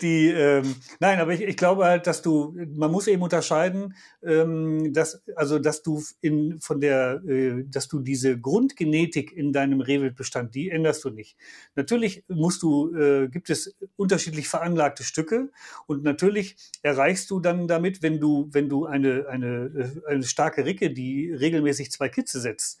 Die, ähm, nein, aber ich, ich glaube halt, dass du, man muss eben unterscheiden, ähm, dass, also, dass du in, von der, äh, dass du diese Grundgenetik in deinem Rehwildbestand, die änderst du nicht. Natürlich musst du, äh, gibt es unterschiedlich veranlagte Stücke und natürlich erreichst du dann damit, wenn du, wenn du eine, eine, äh, eine starke Ricke, die regelmäßig zwei Kitze setzt,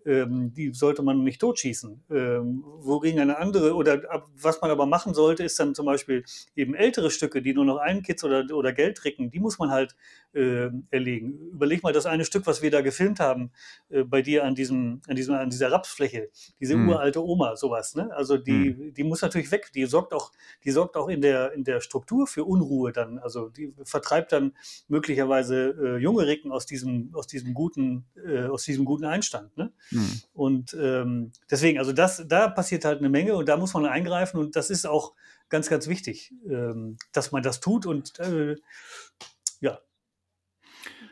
ähm, die sollte man nicht totschießen. Ähm, wogegen eine andere, oder was man aber machen sollte, ist dann zum Beispiel eben ältere Stücke, die nur noch einen Kitz oder, oder Geld tricken, die muss man halt äh, erlegen. Überleg mal das eine Stück, was wir da gefilmt haben, äh, bei dir an, diesem, an, diesem, an dieser Rapsfläche, diese mhm. uralte Oma, sowas. Ne? Also die, mhm. die muss natürlich weg, die sorgt auch, die sorgt auch in der, in der Struktur für Unruhe dann. Also die vertreibt dann möglicherweise äh, junge Ricken aus diesem, aus diesem guten, äh, aus diesem guten Einstand. Ne? Mhm. Und ähm, deswegen, also das, da passiert halt eine Menge und da muss man eingreifen und das ist auch ganz, ganz wichtig, ähm, dass man das tut und äh, ja,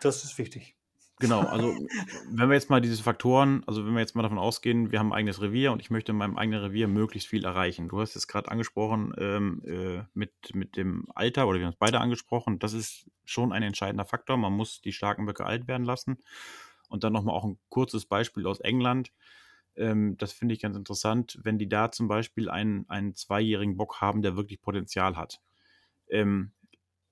das ist wichtig. Genau, also wenn wir jetzt mal diese Faktoren, also wenn wir jetzt mal davon ausgehen, wir haben ein eigenes Revier und ich möchte in meinem eigenen Revier möglichst viel erreichen. Du hast es gerade angesprochen ähm, äh, mit, mit dem Alter, oder wir haben es beide angesprochen, das ist schon ein entscheidender Faktor. Man muss die starken Böcke alt werden lassen. Und dann nochmal auch ein kurzes Beispiel aus England. Ähm, das finde ich ganz interessant, wenn die da zum Beispiel einen, einen zweijährigen Bock haben, der wirklich Potenzial hat. Ähm,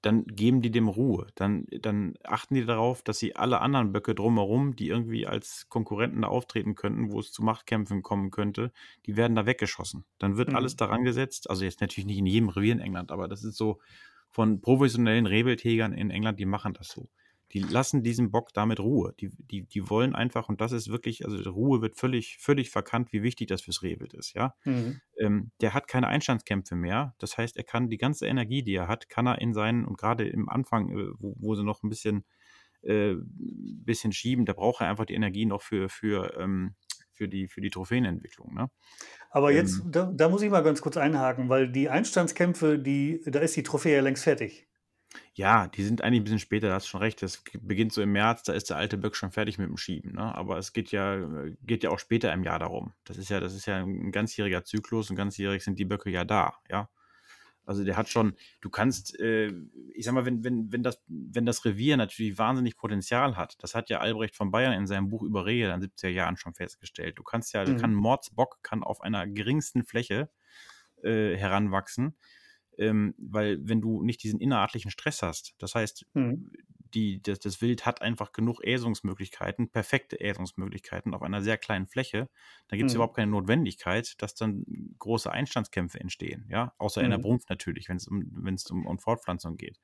dann geben die dem Ruhe. Dann, dann achten die darauf, dass sie alle anderen Böcke drumherum, die irgendwie als Konkurrenten da auftreten könnten, wo es zu Machtkämpfen kommen könnte, die werden da weggeschossen. Dann wird mhm. alles daran gesetzt. Also jetzt natürlich nicht in jedem Revier in England, aber das ist so von professionellen Rehwildjägern in England, die machen das so die lassen diesem Bock damit Ruhe. Die, die, die wollen einfach, und das ist wirklich, also Ruhe wird völlig, völlig verkannt, wie wichtig das fürs Rehwild ist, ja. Mhm. Ähm, der hat keine Einstandskämpfe mehr. Das heißt, er kann die ganze Energie, die er hat, kann er in seinen, und gerade im Anfang, äh, wo, wo sie noch ein bisschen, äh, bisschen schieben, da braucht er einfach die Energie noch für, für, ähm, für die, für die Trophäenentwicklung. Ne? Aber jetzt, ähm, da, da, muss ich mal ganz kurz einhaken, weil die Einstandskämpfe, die, da ist die Trophäe ja längst fertig. Ja, die sind eigentlich ein bisschen später, da hast du schon recht. Das beginnt so im März, da ist der alte Böck schon fertig mit dem Schieben. Ne? Aber es geht ja, geht ja auch später im Jahr darum. Das ist ja, das ist ja ein ganzjähriger Zyklus und ganzjährig sind die Böcke ja da, ja. Also der hat schon, du kannst, äh, ich sag mal, wenn, wenn, wenn, das, wenn das Revier natürlich wahnsinnig Potenzial hat, das hat ja Albrecht von Bayern in seinem Buch über Rehe in den 70er Jahren schon festgestellt. Du kannst ja, mhm. kann Mordsbock kann auf einer geringsten Fläche äh, heranwachsen ähm, weil wenn du nicht diesen innerartlichen Stress hast, das heißt, mhm. die, das, das, Wild hat einfach genug Äsungsmöglichkeiten, perfekte Äsungsmöglichkeiten auf einer sehr kleinen Fläche, dann gibt es mhm. überhaupt keine Notwendigkeit, dass dann große Einstandskämpfe entstehen, ja, außer mhm. in der mhm. Brunft natürlich, wenn es um, wenn's um, um Fortpflanzung geht.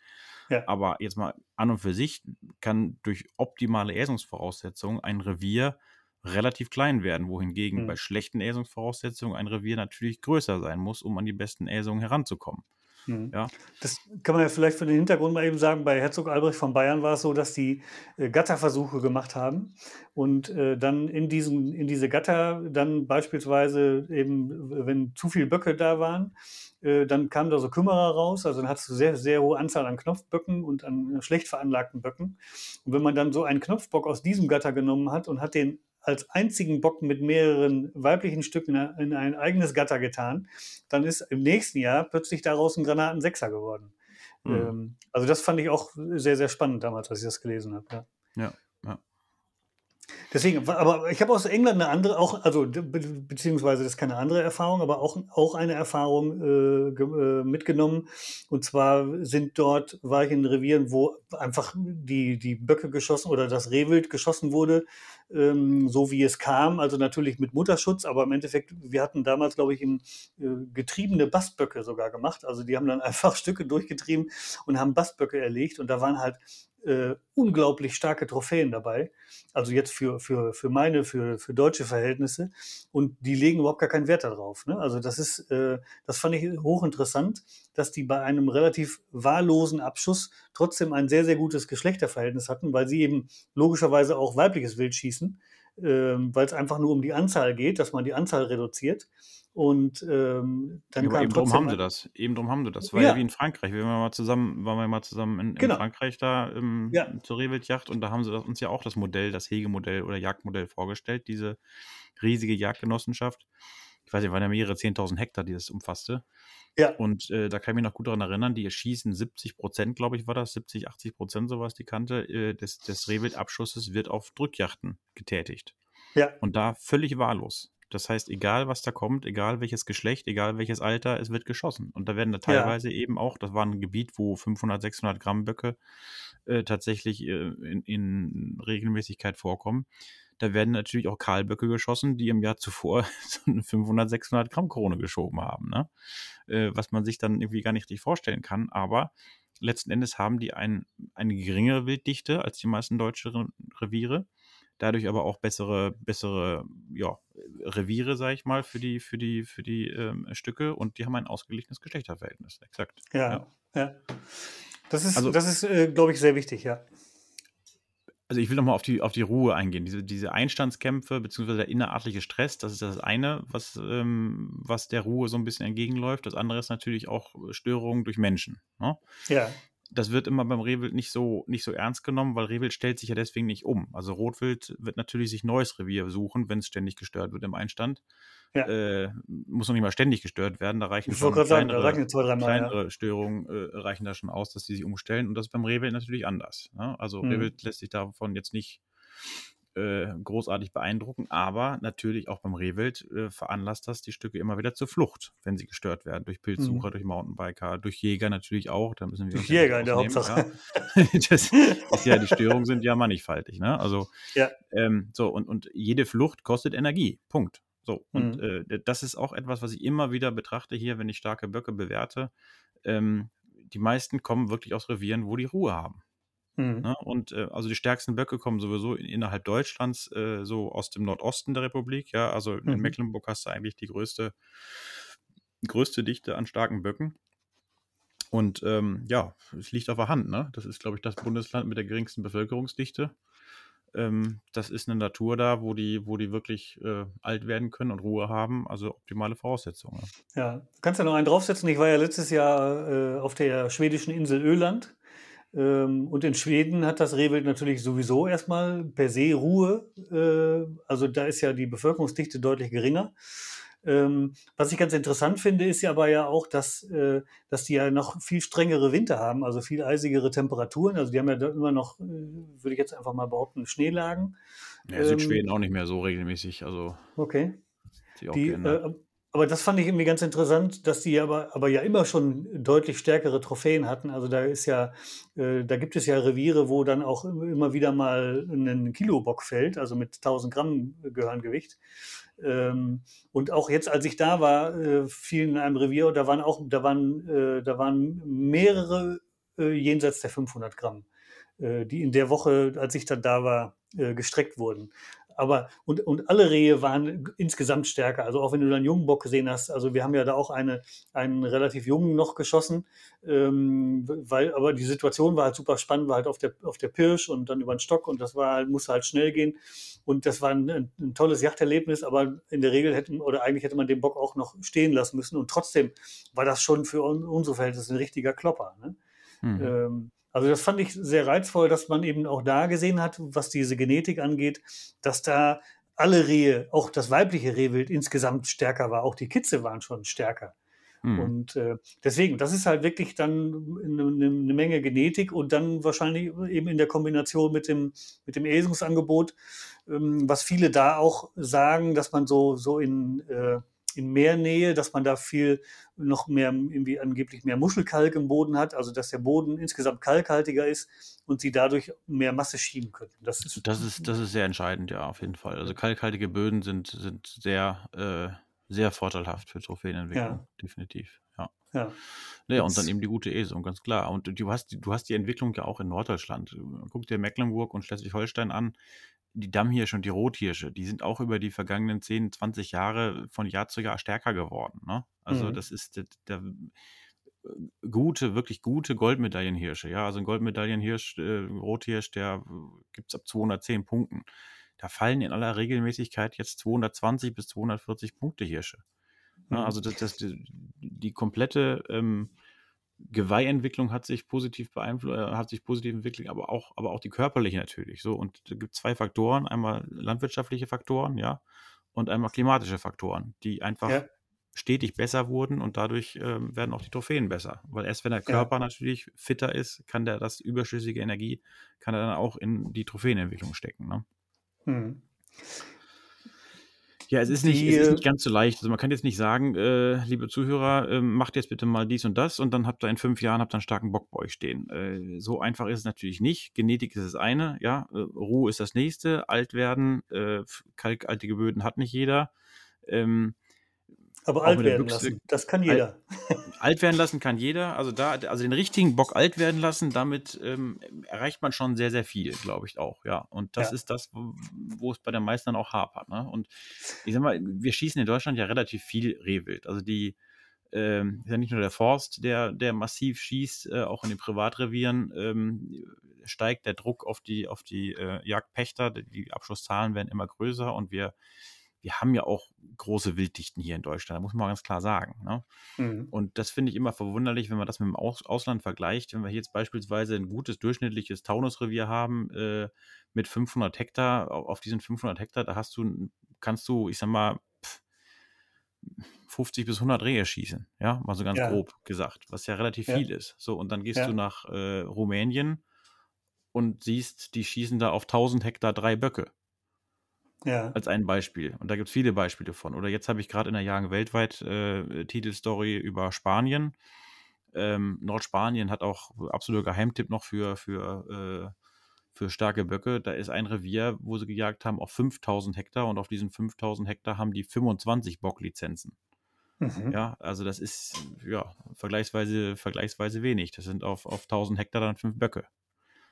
Ja. Aber jetzt mal an und für sich kann durch optimale Äsungsvoraussetzungen ein Revier relativ klein werden, wohingegen mhm. bei schlechten Äsungsvoraussetzungen ein Revier natürlich größer sein muss, um an die besten Äsungen heranzukommen. Mhm. Ja. Das kann man ja vielleicht für den Hintergrund mal eben sagen. Bei Herzog Albrecht von Bayern war es so, dass die äh, Gatterversuche gemacht haben und äh, dann in, diesen, in diese Gatter dann beispielsweise eben, wenn zu viele Böcke da waren, äh, dann kamen da so Kümmerer raus. Also dann hattest du sehr, sehr hohe Anzahl an Knopfböcken und an schlecht veranlagten Böcken. Und wenn man dann so einen Knopfbock aus diesem Gatter genommen hat und hat den als einzigen Bock mit mehreren weiblichen Stücken in ein eigenes Gatter getan, dann ist im nächsten Jahr plötzlich daraus ein Granatensechser geworden. Mhm. also das fand ich auch sehr, sehr spannend damals, als ich das gelesen habe. Ja. ja. ja. Deswegen, aber ich habe aus England eine andere, auch, also beziehungsweise das ist keine andere Erfahrung, aber auch, auch eine Erfahrung äh, äh, mitgenommen. Und zwar sind dort, war ich in Revieren, wo einfach die, die Böcke geschossen oder das Rehwild geschossen wurde, ähm, so wie es kam, also natürlich mit Mutterschutz, aber im Endeffekt, wir hatten damals, glaube ich, in, äh, getriebene Bastböcke sogar gemacht. Also die haben dann einfach Stücke durchgetrieben und haben Bastböcke erlegt und da waren halt äh, unglaublich starke Trophäen dabei. Also jetzt für, für, für meine, für, für deutsche Verhältnisse. Und die legen überhaupt gar keinen Wert darauf. Ne? Also das ist, äh, das fand ich hochinteressant, dass die bei einem relativ wahllosen Abschuss trotzdem ein sehr, sehr gutes Geschlechterverhältnis hatten, weil sie eben logischerweise auch weibliches Wild schießen, äh, weil es einfach nur um die Anzahl geht, dass man die Anzahl reduziert. Und ähm, dann ja, kam eben drum haben sie das. Eben drum haben sie das. War ja, wie in Frankreich. Wir waren mal zusammen, waren wir mal zusammen in, genau. in Frankreich da im, ja. zur Rehwildjacht und da haben sie uns ja auch das Modell, das Hegemodell oder Jagdmodell vorgestellt, diese riesige Jagdgenossenschaft. Ich weiß nicht, waren ja mehrere 10.000 Hektar, die das umfasste. Ja. Und äh, da kann ich mich noch gut daran erinnern, die erschießen 70 Prozent, glaube ich, war das, 70, 80 Prozent, sowas die Kante, äh, des, des Rehwildabschusses wird auf Drückjachten getätigt. Ja. Und da völlig wahllos. Das heißt, egal was da kommt, egal welches Geschlecht, egal welches Alter, es wird geschossen. Und da werden da teilweise ja. eben auch, das war ein Gebiet, wo 500, 600 Gramm Böcke äh, tatsächlich äh, in, in, Regelmäßigkeit vorkommen. Da werden natürlich auch Kahlböcke geschossen, die im Jahr zuvor so eine 500, 600 Gramm Krone geschoben haben. Ne? Äh, was man sich dann irgendwie gar nicht richtig vorstellen kann. Aber letzten Endes haben die ein, eine geringere Wilddichte als die meisten deutschen Reviere dadurch aber auch bessere, bessere ja, Reviere, sage ich mal, für die, für die, für die ähm, Stücke und die haben ein ausgeglichenes Geschlechterverhältnis, exakt. Ja, ja. ja. Das ist, also, das ist äh, glaube ich, sehr wichtig, ja. Also ich will nochmal auf die, auf die Ruhe eingehen. Diese, diese Einstandskämpfe beziehungsweise der innerartliche Stress, das ist das eine, was, ähm, was der Ruhe so ein bisschen entgegenläuft. Das andere ist natürlich auch Störungen durch Menschen. Ne? Ja das wird immer beim Rehwild nicht so, nicht so ernst genommen, weil Rehwild stellt sich ja deswegen nicht um. Also Rotwild wird natürlich sich neues Revier suchen, wenn es ständig gestört wird im Einstand. Ja. Äh, muss noch nicht mal ständig gestört werden, da reichen schon kleinere, sagen, zwei, drei Mal, kleinere ja. Störungen äh, reichen da schon aus, dass die sich umstellen und das ist beim Rehwild natürlich anders. Ne? Also mhm. Rehwild lässt sich davon jetzt nicht äh, großartig beeindrucken, aber natürlich auch beim Rehwild äh, veranlasst das die Stücke immer wieder zur Flucht, wenn sie gestört werden, durch Pilzsucher, mhm. durch Mountainbiker, durch Jäger natürlich auch. Da müssen wir durch Jäger in der Hauptsache. Ja. das ja, die Störungen sind ja mannigfaltig. Ne? Also, ja. ähm, so, und, und jede Flucht kostet Energie. Punkt. So, und mhm. äh, das ist auch etwas, was ich immer wieder betrachte hier, wenn ich starke Böcke bewerte. Ähm, die meisten kommen wirklich aus Revieren, wo die Ruhe haben. Mhm. Ne? Und äh, also die stärksten Böcke kommen sowieso innerhalb Deutschlands, äh, so aus dem Nordosten der Republik. Ja, also in mhm. Mecklenburg hast du eigentlich die größte, größte Dichte an starken Böcken. Und ähm, ja, es liegt auf der Hand. Ne? Das ist, glaube ich, das Bundesland mit der geringsten Bevölkerungsdichte. Ähm, das ist eine Natur da, wo die, wo die wirklich äh, alt werden können und Ruhe haben. Also optimale Voraussetzungen. Ja, du kannst ja noch einen draufsetzen. Ich war ja letztes Jahr äh, auf der schwedischen Insel Öland. Ähm, und in Schweden hat das Rehwild natürlich sowieso erstmal per se Ruhe. Äh, also da ist ja die Bevölkerungsdichte deutlich geringer. Ähm, was ich ganz interessant finde, ist ja aber ja auch, dass, äh, dass die ja noch viel strengere Winter haben, also viel eisigere Temperaturen. Also die haben ja immer noch, äh, würde ich jetzt einfach mal behaupten, Schneelagen. Ja, Südschweden ähm, auch nicht mehr so regelmäßig. Also okay. Die, äh, aber das fand ich irgendwie ganz interessant, dass die aber, aber ja immer schon deutlich stärkere Trophäen hatten. Also da ist ja, äh, da gibt es ja Reviere, wo dann auch immer wieder mal ein Kilobock fällt, also mit 1000 Gramm Gehörngewicht. Ähm, und auch jetzt, als ich da war, äh, fiel in einem Revier, da waren auch, da waren, äh, da waren mehrere äh, jenseits der 500 Gramm, die in der Woche, als ich dann da war, gestreckt wurden aber und, und alle Rehe waren insgesamt stärker. Also auch wenn du dann einen jungen Bock gesehen hast, also wir haben ja da auch eine, einen relativ jungen noch geschossen, ähm, weil, aber die Situation war halt super spannend, war halt auf der, auf der Pirsch und dann über den Stock und das war halt, musste halt schnell gehen. Und das war ein, ein tolles Jachterlebnis, aber in der Regel hätten, oder eigentlich hätte man den Bock auch noch stehen lassen müssen. Und trotzdem war das schon für unsere Verhältnisse ein richtiger Klopper. Ne? Mhm. Ähm, also das fand ich sehr reizvoll, dass man eben auch da gesehen hat, was diese Genetik angeht, dass da alle Rehe, auch das weibliche Rehwild insgesamt stärker war. Auch die Kitze waren schon stärker. Mhm. Und äh, deswegen, das ist halt wirklich dann eine, eine, Menge Genetik und dann wahrscheinlich eben in der Kombination mit dem, mit dem Esungsangebot, ähm, was viele da auch sagen, dass man so, so in, äh, in Meernähe, dass man da viel noch mehr, irgendwie angeblich mehr Muschelkalk im Boden hat, also dass der Boden insgesamt kalkhaltiger ist und sie dadurch mehr Masse schieben können. Das ist, das ist, das ist sehr entscheidend, ja, auf jeden Fall. Also kalkhaltige Böden sind, sind sehr, äh, sehr vorteilhaft für Trophäenentwicklung, ja. definitiv. Ja. ja. Naja, und dann eben die gute ESO, ganz klar. Und du hast, du hast die Entwicklung ja auch in Norddeutschland. Guck dir Mecklenburg und Schleswig-Holstein an. Die Dammhirsche und die Rothirsche, die sind auch über die vergangenen 10, 20 Jahre von Jahr zu Jahr stärker geworden. Ne? Also mhm. das ist der, der, gute, wirklich gute Goldmedaillenhirsche. Ja, also ein Goldmedaillenhirsch, äh, Rothirsch, der gibt es ab 210 Punkten. Da fallen in aller Regelmäßigkeit jetzt 220 bis 240 Punkte Hirsche. Ja, mhm. also das, das, die, die komplette ähm, Geweihentwicklung hat sich positiv beeinflusst, äh, hat sich positiv entwickelt, aber auch, aber auch die körperliche natürlich. So, und da gibt es zwei Faktoren, einmal landwirtschaftliche Faktoren, ja, und einmal klimatische Faktoren, die einfach ja. stetig besser wurden und dadurch ähm, werden auch die Trophäen besser. Weil erst wenn der Körper ja. natürlich fitter ist, kann der das überschüssige Energie, kann er dann auch in die Trophäenentwicklung stecken. Ne? Hm. Ja, es ist, nicht, es ist nicht ganz so leicht. Also man kann jetzt nicht sagen, äh, liebe Zuhörer, äh, macht jetzt bitte mal dies und das und dann habt ihr in fünf Jahren habt ihr einen starken Bock bei euch stehen. Äh, so einfach ist es natürlich nicht. Genetik ist das eine, ja, äh, Ruhe ist das nächste, alt werden, äh, kalkaltige Böden hat nicht jeder. Ähm, aber alt werden Büchse, lassen, das kann jeder. Alt, alt, werden lassen kann jeder. Also da, also den richtigen Bock alt werden lassen, damit ähm, erreicht man schon sehr, sehr viel, glaube ich auch, ja. Und das ja. ist das, wo, wo, es bei den meisten dann auch hapert. Ne? Und ich sag mal, wir schießen in Deutschland ja relativ viel Rehwild. Also die, ähm, ist ja nicht nur der Forst, der, der massiv schießt, äh, auch in den Privatrevieren ähm, steigt der Druck auf die, auf die äh, Jagdpächter. Die Abschusszahlen werden immer größer und wir wir haben ja auch große Wilddichten hier in Deutschland, da muss man ganz klar sagen. Ne? Mhm. Und das finde ich immer verwunderlich, wenn man das mit dem Aus Ausland vergleicht. Wenn wir hier jetzt beispielsweise ein gutes durchschnittliches Taunusrevier haben äh, mit 500 Hektar, auf diesen 500 Hektar, da hast du, kannst du, ich sag mal, 50 bis 100 Rehe schießen, ja, mal so ganz ja. grob gesagt, was ja relativ ja. viel ist. So, und dann gehst ja. du nach äh, Rumänien und siehst, die schießen da auf 1000 Hektar drei Böcke. Ja. Als ein Beispiel. Und da gibt es viele Beispiele von. Oder jetzt habe ich gerade in der Jagen weltweit äh, Titelstory über Spanien. Ähm, Nordspanien hat auch absoluter Geheimtipp noch für, für, äh, für starke Böcke. Da ist ein Revier, wo sie gejagt haben auf 5000 Hektar und auf diesen 5000 Hektar haben die 25 Bocklizenzen. Mhm. Ja, also das ist ja vergleichsweise, vergleichsweise wenig. Das sind auf, auf 1000 Hektar dann fünf Böcke.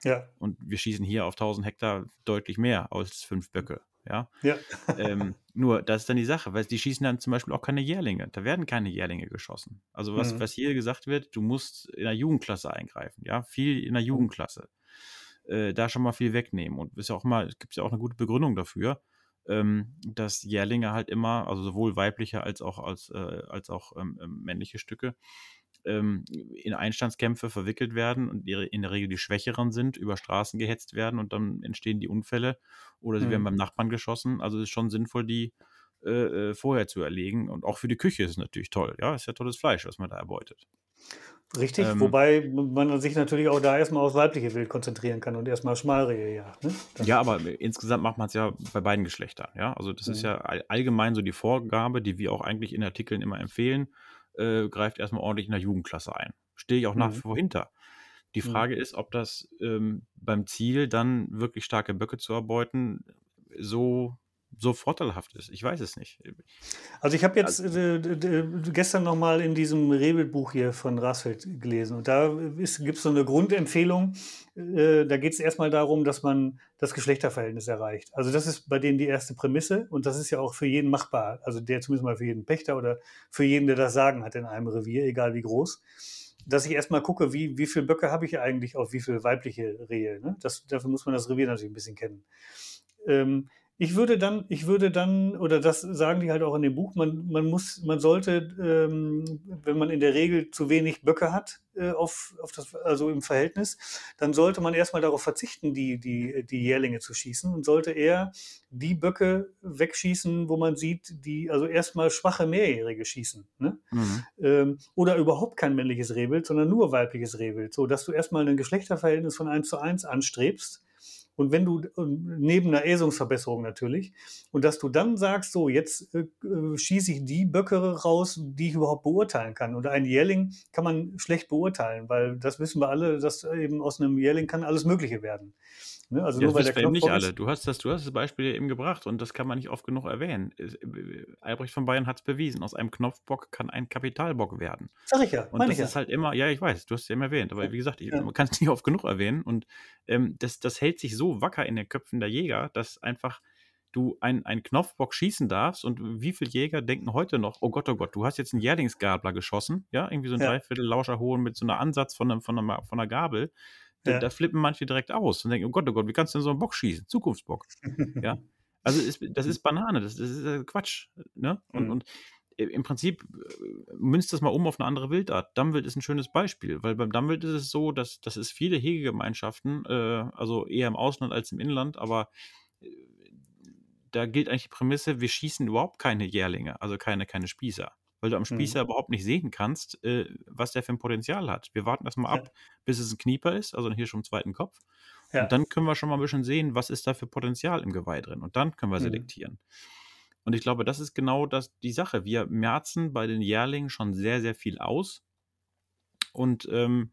Ja. Und wir schießen hier auf 1000 Hektar deutlich mehr als fünf Böcke. Ja. ja. ähm, nur, das ist dann die Sache, weil die schießen dann zum Beispiel auch keine Jährlinge. Da werden keine Jährlinge geschossen. Also, was, mhm. was hier gesagt wird, du musst in der Jugendklasse eingreifen. Ja, viel in der Jugendklasse. Äh, da schon mal viel wegnehmen. Und ist ja auch mal, es gibt ja auch eine gute Begründung dafür, ähm, dass Jährlinge halt immer, also sowohl weibliche als auch, als, äh, als auch ähm, ähm männliche Stücke, ähm, in Einstandskämpfe verwickelt werden und in der Regel die Schwächeren sind, über Straßen gehetzt werden und dann entstehen die Unfälle oder sie mhm. werden beim Nachbarn geschossen. Also es ist schon sinnvoll, die äh, äh, vorher zu erlegen. Und auch für die Küche ist es natürlich toll. Ja, ist ja tolles Fleisch, was man da erbeutet. Richtig, ähm, wobei man sich natürlich auch da erstmal aufs weibliche Wild konzentrieren kann und erstmal Schmalrehe jagt. Ne? Ja, aber insgesamt macht man es ja bei beiden Geschlechtern. Ja, also das mhm. ist ja allgemein so die Vorgabe, die wir auch eigentlich in Artikeln immer empfehlen äh, greift erstmal ordentlich in der Jugendklasse ein. Stehe ich auch nach wie mhm. vor hinter. Die mhm. Frage mhm. ist, ob das ähm, beim Ziel dann wirklich starke Böcke zu erbeuten so so vorteilhaft ist. Ich weiß es nicht. Also ich habe jetzt also, äh, gestern noch mal in diesem Rebelbuch hier von Rasfeld gelesen und da gibt es so eine Grundempfehlung. Äh, da geht es erstmal darum, dass man das Geschlechterverhältnis erreicht. Also das ist bei denen die erste Prämisse und das ist ja auch für jeden machbar. Also der zumindest mal für jeden Pächter oder für jeden, der das Sagen hat in einem Revier, egal wie groß dass ich erstmal gucke, wie, wie viele Böcke habe ich eigentlich auf wie viele weibliche Rehe. Ne? Das, dafür muss man das Revier natürlich ein bisschen kennen. Ähm, ich würde dann, ich würde dann, oder das sagen die halt auch in dem Buch, man, man muss, man sollte, ähm, wenn man in der Regel zu wenig Böcke hat, äh, auf, auf das, also im Verhältnis, dann sollte man erstmal darauf verzichten, die, die, die Jährlinge zu schießen und sollte eher die Böcke wegschießen, wo man sieht, die, also erstmal schwache Mehrjährige schießen. Ne? Mhm. Ähm, oder überhaupt kein männliches Rehwild, sondern nur weibliches Rehwild, so dass du erstmal ein Geschlechterverhältnis von 1 zu 1 anstrebst Und wenn du neben einer Äsungsverbesserung natürlich, und dass du dann sagst, so, jetzt äh, äh, schieße ich die Böcke raus, die ich überhaupt beurteilen kann. Und ein Jährling kann man schlecht beurteilen, weil das wissen wir alle, dass eben aus einem Jährling kann alles Mögliche werden. Ne? Also ja, nur weil der Knopf nicht alle. Du hast, das, du hast das Beispiel eben gebracht und das kann man nicht oft genug erwähnen. Äh, Albrecht von Bayern hat es bewiesen. Aus einem Knopfbock kann ein Kapitalbock werden. Sag ich ja. Und das ist ja. halt immer, ja, ich weiß, du hast es eben erwähnt, aber wie gesagt, ich, ja. man kann es nicht oft genug erwähnen. Und ähm, das, das hält sich so wacker in den Köpfen der Jäger, dass einfach du einen Knopfbock schießen darfst und wie viele Jäger denken heute noch, oh Gott, oh Gott, du hast jetzt einen Jährlingsgabler geschossen, ja, irgendwie so ein ja. Dreiviertel Lauscher holen mit so einer Ansatz von, einem, von, einer, von einer Gabel ja. Da, flippen manche direkt aus und denken, oh Gott, oh Gott, wie kannst du denn so einen Bock schießen? Zukunftsbock. ja. Also ist, das ist Banane, das, das ist äh, Quatsch. Ne? Und, mhm. und im Prinzip äh, münzt das mal um auf eine andere Wildart. Dammwild ist ein schönes Beispiel, weil beim Dammwild ist es so, dass, dass es viele Hegegemeinschaften, äh, also eher im Ausland als im Inland, aber äh, da gilt eigentlich die Prämisse, wir schießen überhaupt keine Jährlinge, also keine, keine Spießer weil du am Spießer mhm. überhaupt nicht sehen kannst, äh, was der für ein Potenzial hat. Wir warten erstmal ab, ja. bis es ein Knieper ist, also hier schon im zweiten Kopf. Ja. Und dann können wir schon mal ein bisschen sehen, was ist da für Potenzial im Geweih drin. Und dann können wir mhm. selektieren. Und ich glaube, das ist genau das, die Sache. Wir merzen bei den Jährlingen schon sehr, sehr viel aus. Und ähm,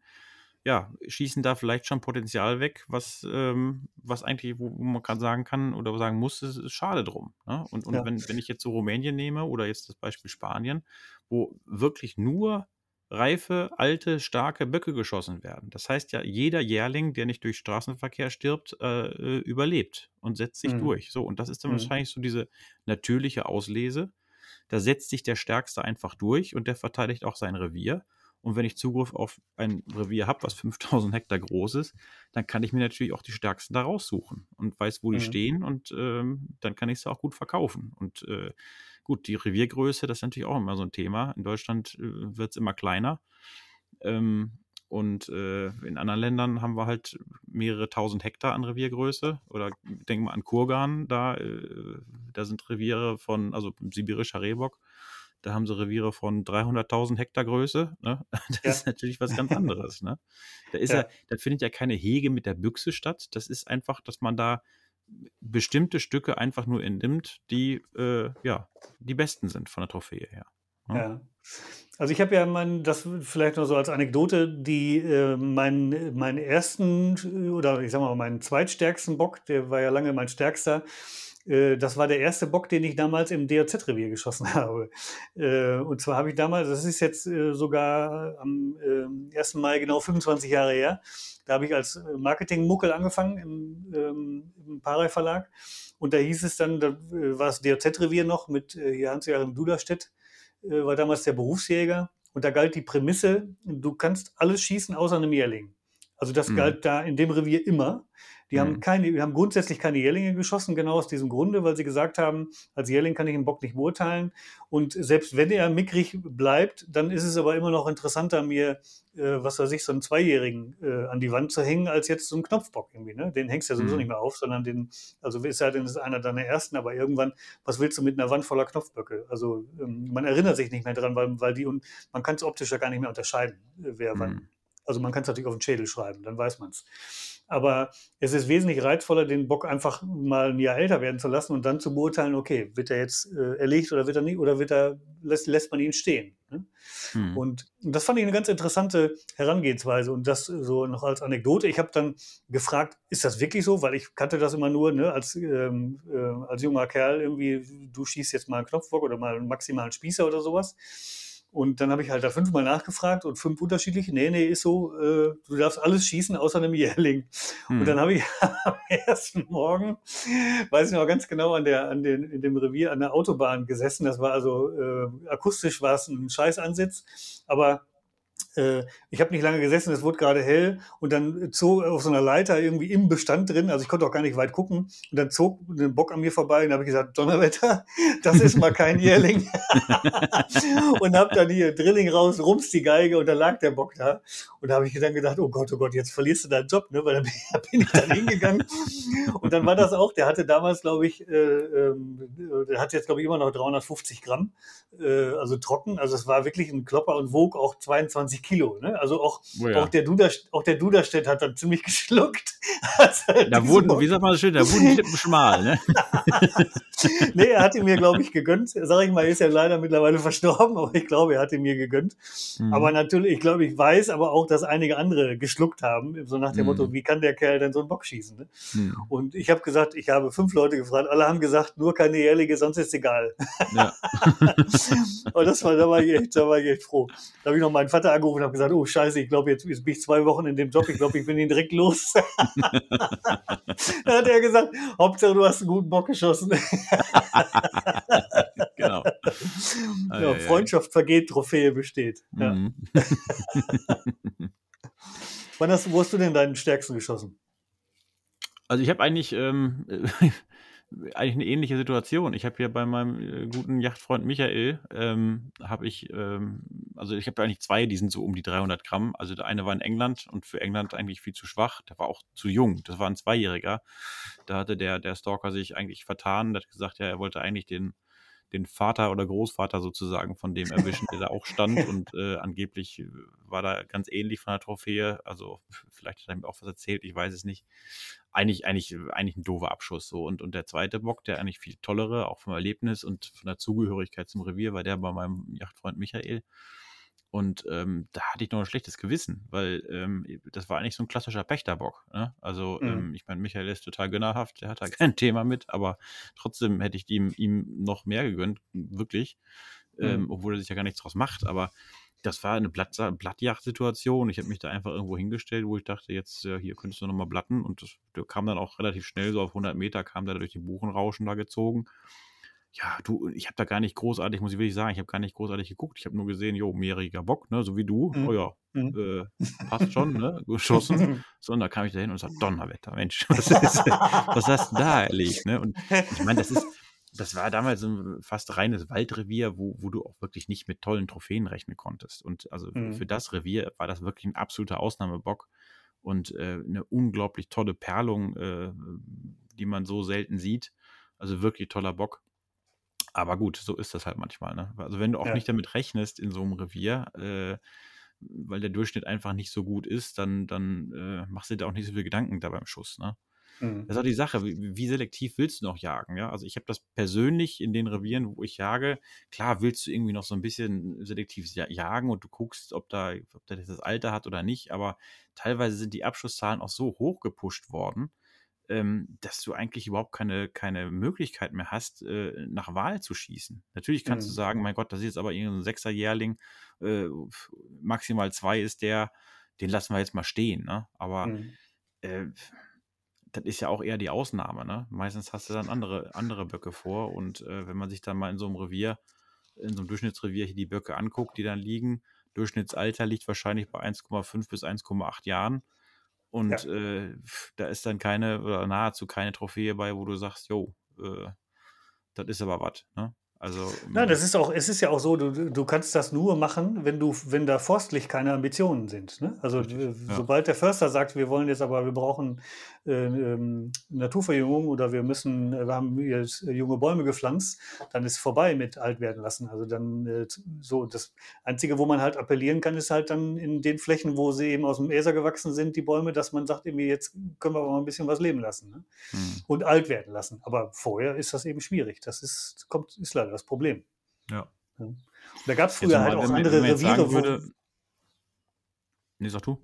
ja, schießen da vielleicht schon Potenzial weg, was, ähm, was eigentlich, wo, man kann sagen kann oder sagen muss, es ist schade drum. Ne? Und, und ja. wenn, wenn ich jetzt so Rumänien nehme oder jetzt das Beispiel Spanien, wo wirklich nur reife, alte, starke Böcke geschossen werden. Das heißt ja, jeder Jährling, der nicht durch Straßenverkehr stirbt, äh, äh überlebt und setzt sich mhm. durch. So, und das ist dann mhm. wahrscheinlich so diese natürliche Auslese. Da setzt sich der Stärkste einfach durch und der verteidigt auch sein Revier. Und wenn ich Zugriff auf ein Revier habe, was 5000 Hektar groß ist, dann kann ich mir natürlich auch die stärksten da raussuchen und weiß, wo die mhm. stehen und ähm, dann kann ich sie auch gut verkaufen. Und äh, gut, die Reviergröße, das ist natürlich auch immer so ein Thema. In Deutschland äh, wird es immer kleiner. Ähm, und äh, in anderen Ländern haben wir halt mehrere tausend Hektar an Reviergröße. Oder denken wir an Kurgan, da, äh, da sind Reviere von, also sibirischer Rehbock, da haben sie Reviere von 300.000 Hektar Größe. Ne? Das ja. ist natürlich was ganz anderes. Ne? Da, ist ja. ja, da findet ja keine Hege mit der Büchse statt. Das ist einfach, dass man da bestimmte Stücke einfach nur entnimmt, die äh, ja die besten sind von der Trophäe her. Ne? Ja. Also ich habe ja mein, das vielleicht noch so als Anekdote, die äh, meinen, meinen ersten oder ich sag mal meinen zweitstärksten Bock, der war ja lange mein stärkster, äh, das war der erste Bock, den ich damals im DOZ-Revier geschossen habe. Äh, und zwar habe ich damals, das ist jetzt äh, sogar am 1. Mai genau 25 Jahre her, da habe ich als Marketing-Muckel angefangen im, ähm, im Parei Verlag. Und da hieß es dann, da war das DOZ-Revier noch mit Hans-Joachim Duderstedt, war damals der Berufsjäger. Und da galt die Prämisse, du kannst alles schießen außer einem Jährling. Also das mhm. galt da in dem Revier immer. Die mhm. haben keine, wir haben grundsätzlich keine Jährlinge geschossen, genau aus diesem Grunde, weil sie gesagt haben, als Jährling kann ich einen Bock nicht beurteilen. Und selbst wenn er mickrig bleibt, dann ist es aber immer noch interessanter, mir, äh, was weiß ich, so einen Zweijährigen äh, an die Wand zu hängen, als jetzt so einen Knopfbock irgendwie. Ne? Den hängst du ja sowieso mhm. nicht mehr auf, sondern den, also ist ja, denn ist einer deiner ersten, aber irgendwann, was willst du mit einer Wand voller Knopfböcke? Also ähm, man erinnert sich nicht mehr dran, weil, weil die und man kann es optisch ja gar nicht mehr unterscheiden, äh, wer mhm. wann. Also man kann es natürlich auf den Schädel schreiben, dann weiß man es. Aber es ist wesentlich reizvoller, den Bock einfach mal ein Jahr älter werden zu lassen und dann zu beurteilen, okay, wird er jetzt äh, erlegt oder wird er nicht, oder wird er, lässt, lässt man ihn stehen. Ne? Hm. Und, und das fand ich eine ganz interessante Herangehensweise und das so noch als Anekdote. Ich habe dann gefragt, ist das wirklich so? Weil ich kannte das immer nur ne, als, ähm, äh, als junger Kerl irgendwie, du schießt jetzt mal einen Knopfbock oder mal einen maximalen Spießer oder sowas. Und dann habe ich halt da fünfmal nachgefragt und fünf unterschiedliche. Nee, nee, ist so, äh, du darfst alles schießen außer einem Jährling. Hm. Und dann habe ich am ersten Morgen, weiß ich noch ganz genau, an der, an den, in dem Revier an der Autobahn gesessen. Das war also äh, akustisch war es ein Scheißansitz, aber äh, ich habe nicht lange gesessen, es wurde gerade hell und dann zog auf so einer Leiter irgendwie im Bestand drin, also ich konnte auch gar nicht weit gucken und dann zog ein Bock an mir vorbei und habe ich gesagt, Donnerwetter, das ist mal kein Jährling. und habe dann hier Drilling raus, rums die Geige und da lag der Bock da und da habe ich dann gedacht, oh Gott, oh Gott, jetzt verlierst du deinen Job, ne? weil da bin ich dann hingegangen und dann war das auch, der hatte damals, glaube ich, äh, äh, der hat jetzt, glaube ich, immer noch 350 Gramm, äh, also trocken, also es war wirklich ein Klopper und wog auch 22 Kilo. Ne? Also auch, oh ja. auch, der Duder, auch der Duderstedt hat dann ziemlich geschluckt. da wurden, wie sagt man das schön, da wurden die Lippen schmal. Ne? nee, er hat ihn mir, glaube ich, gegönnt. Sag ich mal, er ist ja leider mittlerweile verstorben, aber ich glaube, er hat ihn mir gegönnt. Mhm. Aber natürlich, ich glaube, ich weiß aber auch, dass einige andere geschluckt haben, so nach dem mhm. Motto, wie kann der Kerl denn so einen Bock schießen? Ne? Mhm. Und ich habe gesagt, ich habe fünf Leute gefragt, alle haben gesagt, nur keine jährliche, sonst ist es egal. Ja. und das war, da war ich echt, da war ich echt froh. Da habe ich noch meinen Vater angerufen und habe gesagt, oh scheiße, ich glaube, jetzt, jetzt bin ich zwei Wochen in dem Job, ich glaube, ich bin ihn direkt los. da hat er gesagt, Hauptsache du hast einen guten Bock geschossen. genau. Ja, Freundschaft vergeht, Trophäe besteht. Ja. Mhm. Wann hast, wo hast du denn deinen stärksten geschossen? Also ich habe eigentlich ähm, eigentlich eine ähnliche Situation. Ich habe hier bei meinem äh, guten Yachtfreund Michael, ähm, habe ich, ähm, also ich habe eigentlich zwei, die sind so um die 300 Gramm. Also der eine war in England und für England eigentlich viel zu schwach. Der war auch zu jung. Das war ein Zweijähriger. Da hatte der, der Stalker sich eigentlich vertan. Der hat gesagt, ja, er wollte eigentlich den, den Vater oder Großvater sozusagen von dem erwischen, der da auch stand und äh, angeblich war da ganz ähnlich von der Trophäe. Also vielleicht hat er mir auch was erzählt, ich weiß es nicht eigentlich, eigentlich, eigentlich ein doofer Abschuss. So. Und, und der zweite Bock, der eigentlich viel tollere, auch vom Erlebnis und von der Zugehörigkeit zum Revier, war der bei meinem Yachtfreund Michael. Und ähm, da hatte ich noch ein schlechtes Gewissen, weil ähm, das war eigentlich so ein klassischer Pächterbock. Ne? Also, mhm. ähm, ich meine, Michael ist total gönnerhaft, der hat da kein Thema mit, aber trotzdem hätte ich ihm, ihm noch mehr gegönnt, wirklich. Ähm, mhm. obwohl er sich ja gar nichts draus macht. Aber das war eine Blatt, Blattjagd-Situation. Ich habe mich da einfach irgendwo hingestellt, wo ich dachte, jetzt äh, hier könntest du nochmal blatten. Und das, der kam dann auch relativ schnell, so auf 100 Meter, kam da durch die Buchenrauschen da gezogen. Ja, du, ich habe da gar nicht großartig, muss ich wirklich sagen, ich habe gar nicht großartig geguckt. Ich habe nur gesehen, jo, mehrjähriger Bock, ne, so wie du. Mhm. Oh ja, mhm. äh, passt schon, ne, geschossen. so, und da kam ich da hin und sagte, Donnerwetter, Mensch, was, ist, was hast du da erlebt, ne? Und ich meine, das ist, das war damals ein fast reines Waldrevier, wo, wo du auch wirklich nicht mit tollen Trophäen rechnen konntest. Und also mhm. für das Revier war das wirklich ein absoluter Ausnahmebock und äh, eine unglaublich tolle Perlung, äh, die man so selten sieht. Also wirklich toller Bock. Aber gut, so ist das halt manchmal. Ne? Also wenn du auch ja. nicht damit rechnest in so einem Revier, äh, weil der Durchschnitt einfach nicht so gut ist, dann, dann äh, machst du dir auch nicht so viel Gedanken da beim Schuss. Ne? Mhm. Das ist auch die Sache, wie, wie, selektiv willst du noch jagen? Ja? Also ich habe das persönlich in den Revieren, wo ich jage, klar willst du irgendwie noch so ein bisschen selektiv jagen und du guckst, ob da, ob der das Alter hat oder nicht, aber teilweise sind die Abschusszahlen auch so hoch gepusht worden, ähm, dass du eigentlich überhaupt keine, keine Möglichkeit mehr hast, äh, nach Wahl zu schießen. Natürlich kannst mhm. du sagen, mein Gott, das ist jetzt aber irgendein Sechserjährling, äh, maximal zwei ist der, den lassen wir jetzt mal stehen, ne? Aber mhm. äh, das ist ja auch eher die Ausnahme, ne? Meistens hast du dann andere, andere Böcke vor und äh, wenn man sich dann mal in so einem Revier, in so einem Durchschnittsrevier hier die Böcke anguckt, die dann liegen, Durchschnittsalter liegt wahrscheinlich bei 1,5 bis 1,8 Jahren und ja. äh, da ist dann keine oder nahezu keine Trophäe bei, wo du sagst, jo, äh, das ist aber was, ne? Also, ähm, das ist auch, es ist ja auch so, du, du kannst das nur machen, wenn du, wenn da forstlich keine Ambitionen sind. Ne? Also ja. sobald der Förster sagt, wir wollen jetzt aber, wir brauchen ähm, Naturverjüngung oder wir müssen, wir haben jetzt junge Bäume gepflanzt, dann ist vorbei mit alt werden lassen. Also dann äh, so das Einzige, wo man halt appellieren kann, ist halt dann in den Flächen, wo sie eben aus dem Äser gewachsen sind, die Bäume, dass man sagt, irgendwie jetzt können wir aber mal ein bisschen was leben lassen ne? hm. und alt werden lassen. Aber vorher ist das eben schwierig. Das ist, kommt, ist leider das Problem. Ja. ja. Da gab es früher halt auch andere Reviere. Würde, nee, sag du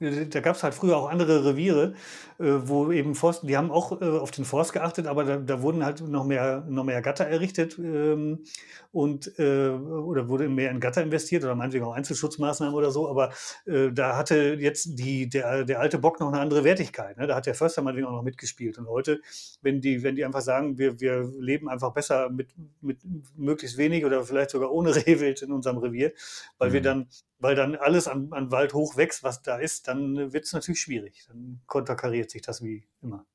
da gab es halt früher auch andere Reviere, äh, wo eben Forst, die haben auch äh, auf den Forst geachtet, aber da, da wurden halt noch mehr, noch mehr Gatter errichtet ähm, und äh, oder wurde mehr in Gatter investiert oder meinetwegen auch Einzelschutzmaßnahmen oder so, aber äh, da hatte jetzt die, der, der alte Bock noch eine andere Wertigkeit. Ne? Da hat der Förster meinetwegen auch noch mitgespielt. Und heute, wenn die, wenn die einfach sagen, wir, wir leben einfach besser mit, mit möglichst wenig oder vielleicht sogar ohne Rehwild in unserem Revier, weil mhm. wir dann weil dann alles an, an Wald hoch wächst, was da ist, dann wird es natürlich schwierig. Dann konterkariert sich das wie immer.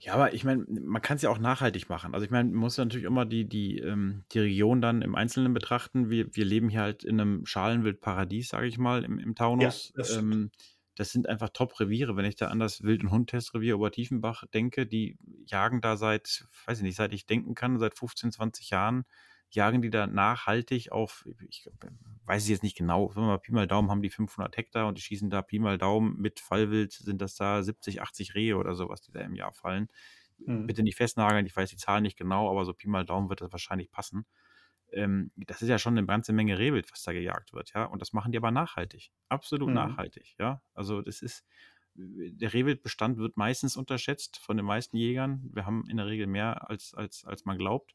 Ja, aber ich meine, man kann es ja auch nachhaltig machen. Also ich meine, man muss natürlich immer die, die, ähm, die Region dann im Einzelnen betrachten. Wir, wir leben hier halt in einem Schalenwildparadies, sage ich mal, im, im Taunus. Ja, das, ähm, das, sind einfach Top-Reviere. Wenn ich da an das Wild- und Hundtestrevier Obertiefenbach denke, die jagen da seit, weiß ich nicht, seit ich denken kann, seit 15, 20 Jahren jagen die da nachhaltig auf, ich weiß es jetzt nicht genau, wenn wir mal Pi mal Daumen haben die 500 Hektar und die schießen da Pi mal Daumen mit Fallwild, sind das da 70, 80 Rehe oder sowas, die da im Jahr fallen. Mhm. Bitte nicht festnageln, ich weiß die Zahl nicht genau, aber so Pi mal Daumen wird das wahrscheinlich passen. Ähm, das ist ja schon eine ganze Menge Rehwild, was da gejagt wird, ja. Und das machen die aber nachhaltig. Absolut mhm. nachhaltig, ja. Also das ist, der Rehwildbestand wird meistens unterschätzt von den meisten Jägern. Wir haben in der Regel mehr, als, als, als man glaubt.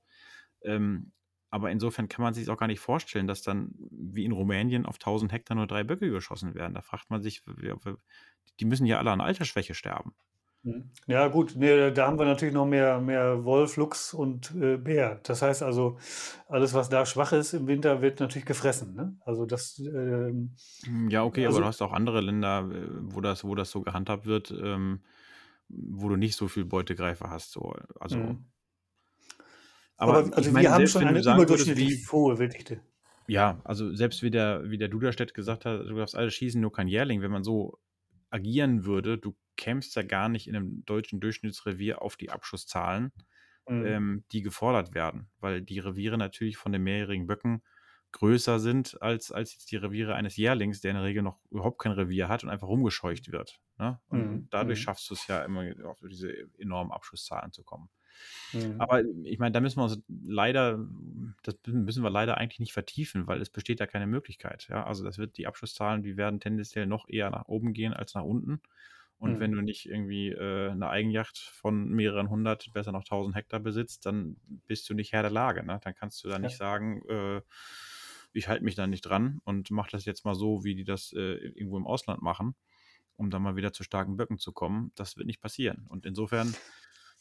Ähm, aber insofern kann man sich auch gar nicht vorstellen, dass dann wie in Rumänien auf 1000 Hektar nur drei Böcke geschossen werden. Da fragt man sich, die müssen ja alle an Altersschwäche sterben. Mhm. Ja, gut, ne, da haben wir natürlich noch mehr, mehr Wolf, Luchs und äh, Bär. Das heißt also, alles, was da schwach ist im Winter, wird natürlich gefressen. Ne? Also das. Ähm, hm, ja, okay, also, aber du hast auch andere Länder, äh, wo das, wo das so gehandhabt wird, ähm, wo du nicht so viel Beutegreifer hast. So. Also, mhm. Aber, aber also ich meine, wir haben schon eine überdurchschnittlich hohe Wilddichte. Ja, also selbst wie der, wie der Duderstedt gesagt hat, du darfst alles schießen, nur kein Jährling. Wenn man so agieren würde, du kämst ja gar nicht in einem deutschen Durchschnittsrevier auf die Abschusszahlen, mhm. ähm, die gefordert werden, weil die Reviere natürlich von den mehrjährigen Böcken größer sind als, als jetzt die Reviere eines Jährlings, der in der Regel noch überhaupt kein Revier hat und einfach rumgescheucht wird. Ne? Und mhm. dadurch mhm. schaffst du es ja immer auf diese enormen Abschusszahlen zu kommen. Mhm. Aber ich meine, da müssen wir uns leider, das müssen wir leider eigentlich nicht vertiefen, weil es besteht da keine Möglichkeit. Ja? Also das wird die Abschusszahlen, die werden tendenziell noch eher nach oben gehen als nach unten. Und mhm. wenn du nicht irgendwie äh, eine Eigenjacht von mehreren hundert, besser noch tausend Hektar besitzt, dann bist du nicht Herr der Lage. Ne? Dann kannst du da nicht sagen, äh, ich halte mich da nicht dran und mache das jetzt mal so, wie die das äh, irgendwo im Ausland machen, um dann mal wieder zu starken Böcken zu kommen. Das wird nicht passieren. Und insofern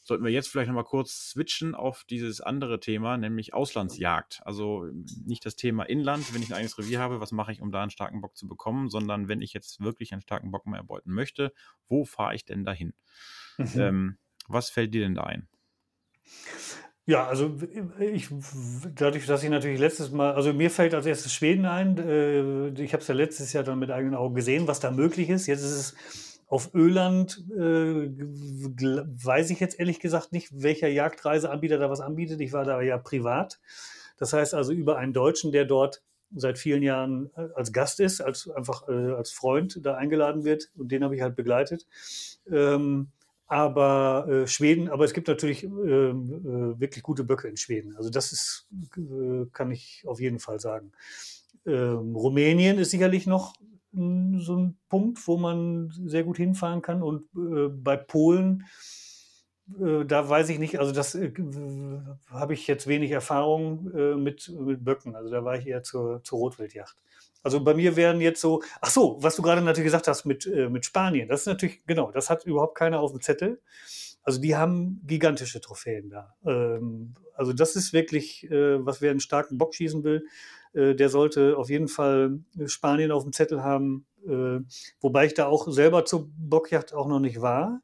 sollten wir jetzt vielleicht nochmal kurz switchen auf dieses andere Thema, nämlich Auslandsjagd. Also nicht das Thema Inland, wenn ich ein eigenes Revier habe, was mache ich, um da einen starken Bock zu bekommen, sondern wenn ich jetzt wirklich einen starken Bock mehr erbeuten möchte, wo fahre ich denn dahin? Mhm. Ähm, was fällt dir denn da ein? Ja, also ich, dadurch, dass ich natürlich letztes Mal, also mir fällt als erstes Schweden ein. Äh, ich habe es ja letztes Jahr dann mit eigenen Augen gesehen, was da möglich ist. Jetzt ist es auf Öland äh, weiß ich jetzt ehrlich gesagt nicht, welcher Jagdreiseanbieter da was anbietet. Ich war da ja privat. Das heißt also über einen Deutschen, der dort seit vielen Jahren äh, als Gast ist, als einfach äh, als Freund da eingeladen wird und den habe ich halt begleitet. Ähm, aber äh, Schweden, aber es gibt natürlich äh, äh, wirklich gute Böcke in Schweden. Also das ist, äh, kann ich auf jeden Fall sagen. Ähm, Rumänien ist sicherlich noch so ein Punkt, wo man sehr gut hinfahren kann. Und äh, bei Polen, äh, da weiß ich nicht, also das äh, habe ich jetzt wenig Erfahrung äh, mit, mit Böcken. Also da war ich eher zur, zur Rotwildjacht. Also bei mir wären jetzt so, ach so, was du gerade natürlich gesagt hast mit, äh, mit Spanien, das ist natürlich, genau, das hat überhaupt keiner auf dem Zettel. Also die haben gigantische Trophäen da. Ähm, also das ist wirklich, äh, was wer einen starken Bock schießen will, der sollte auf jeden Fall Spanien auf dem Zettel haben. Äh, wobei ich da auch selber zur Bockjacht auch noch nicht war.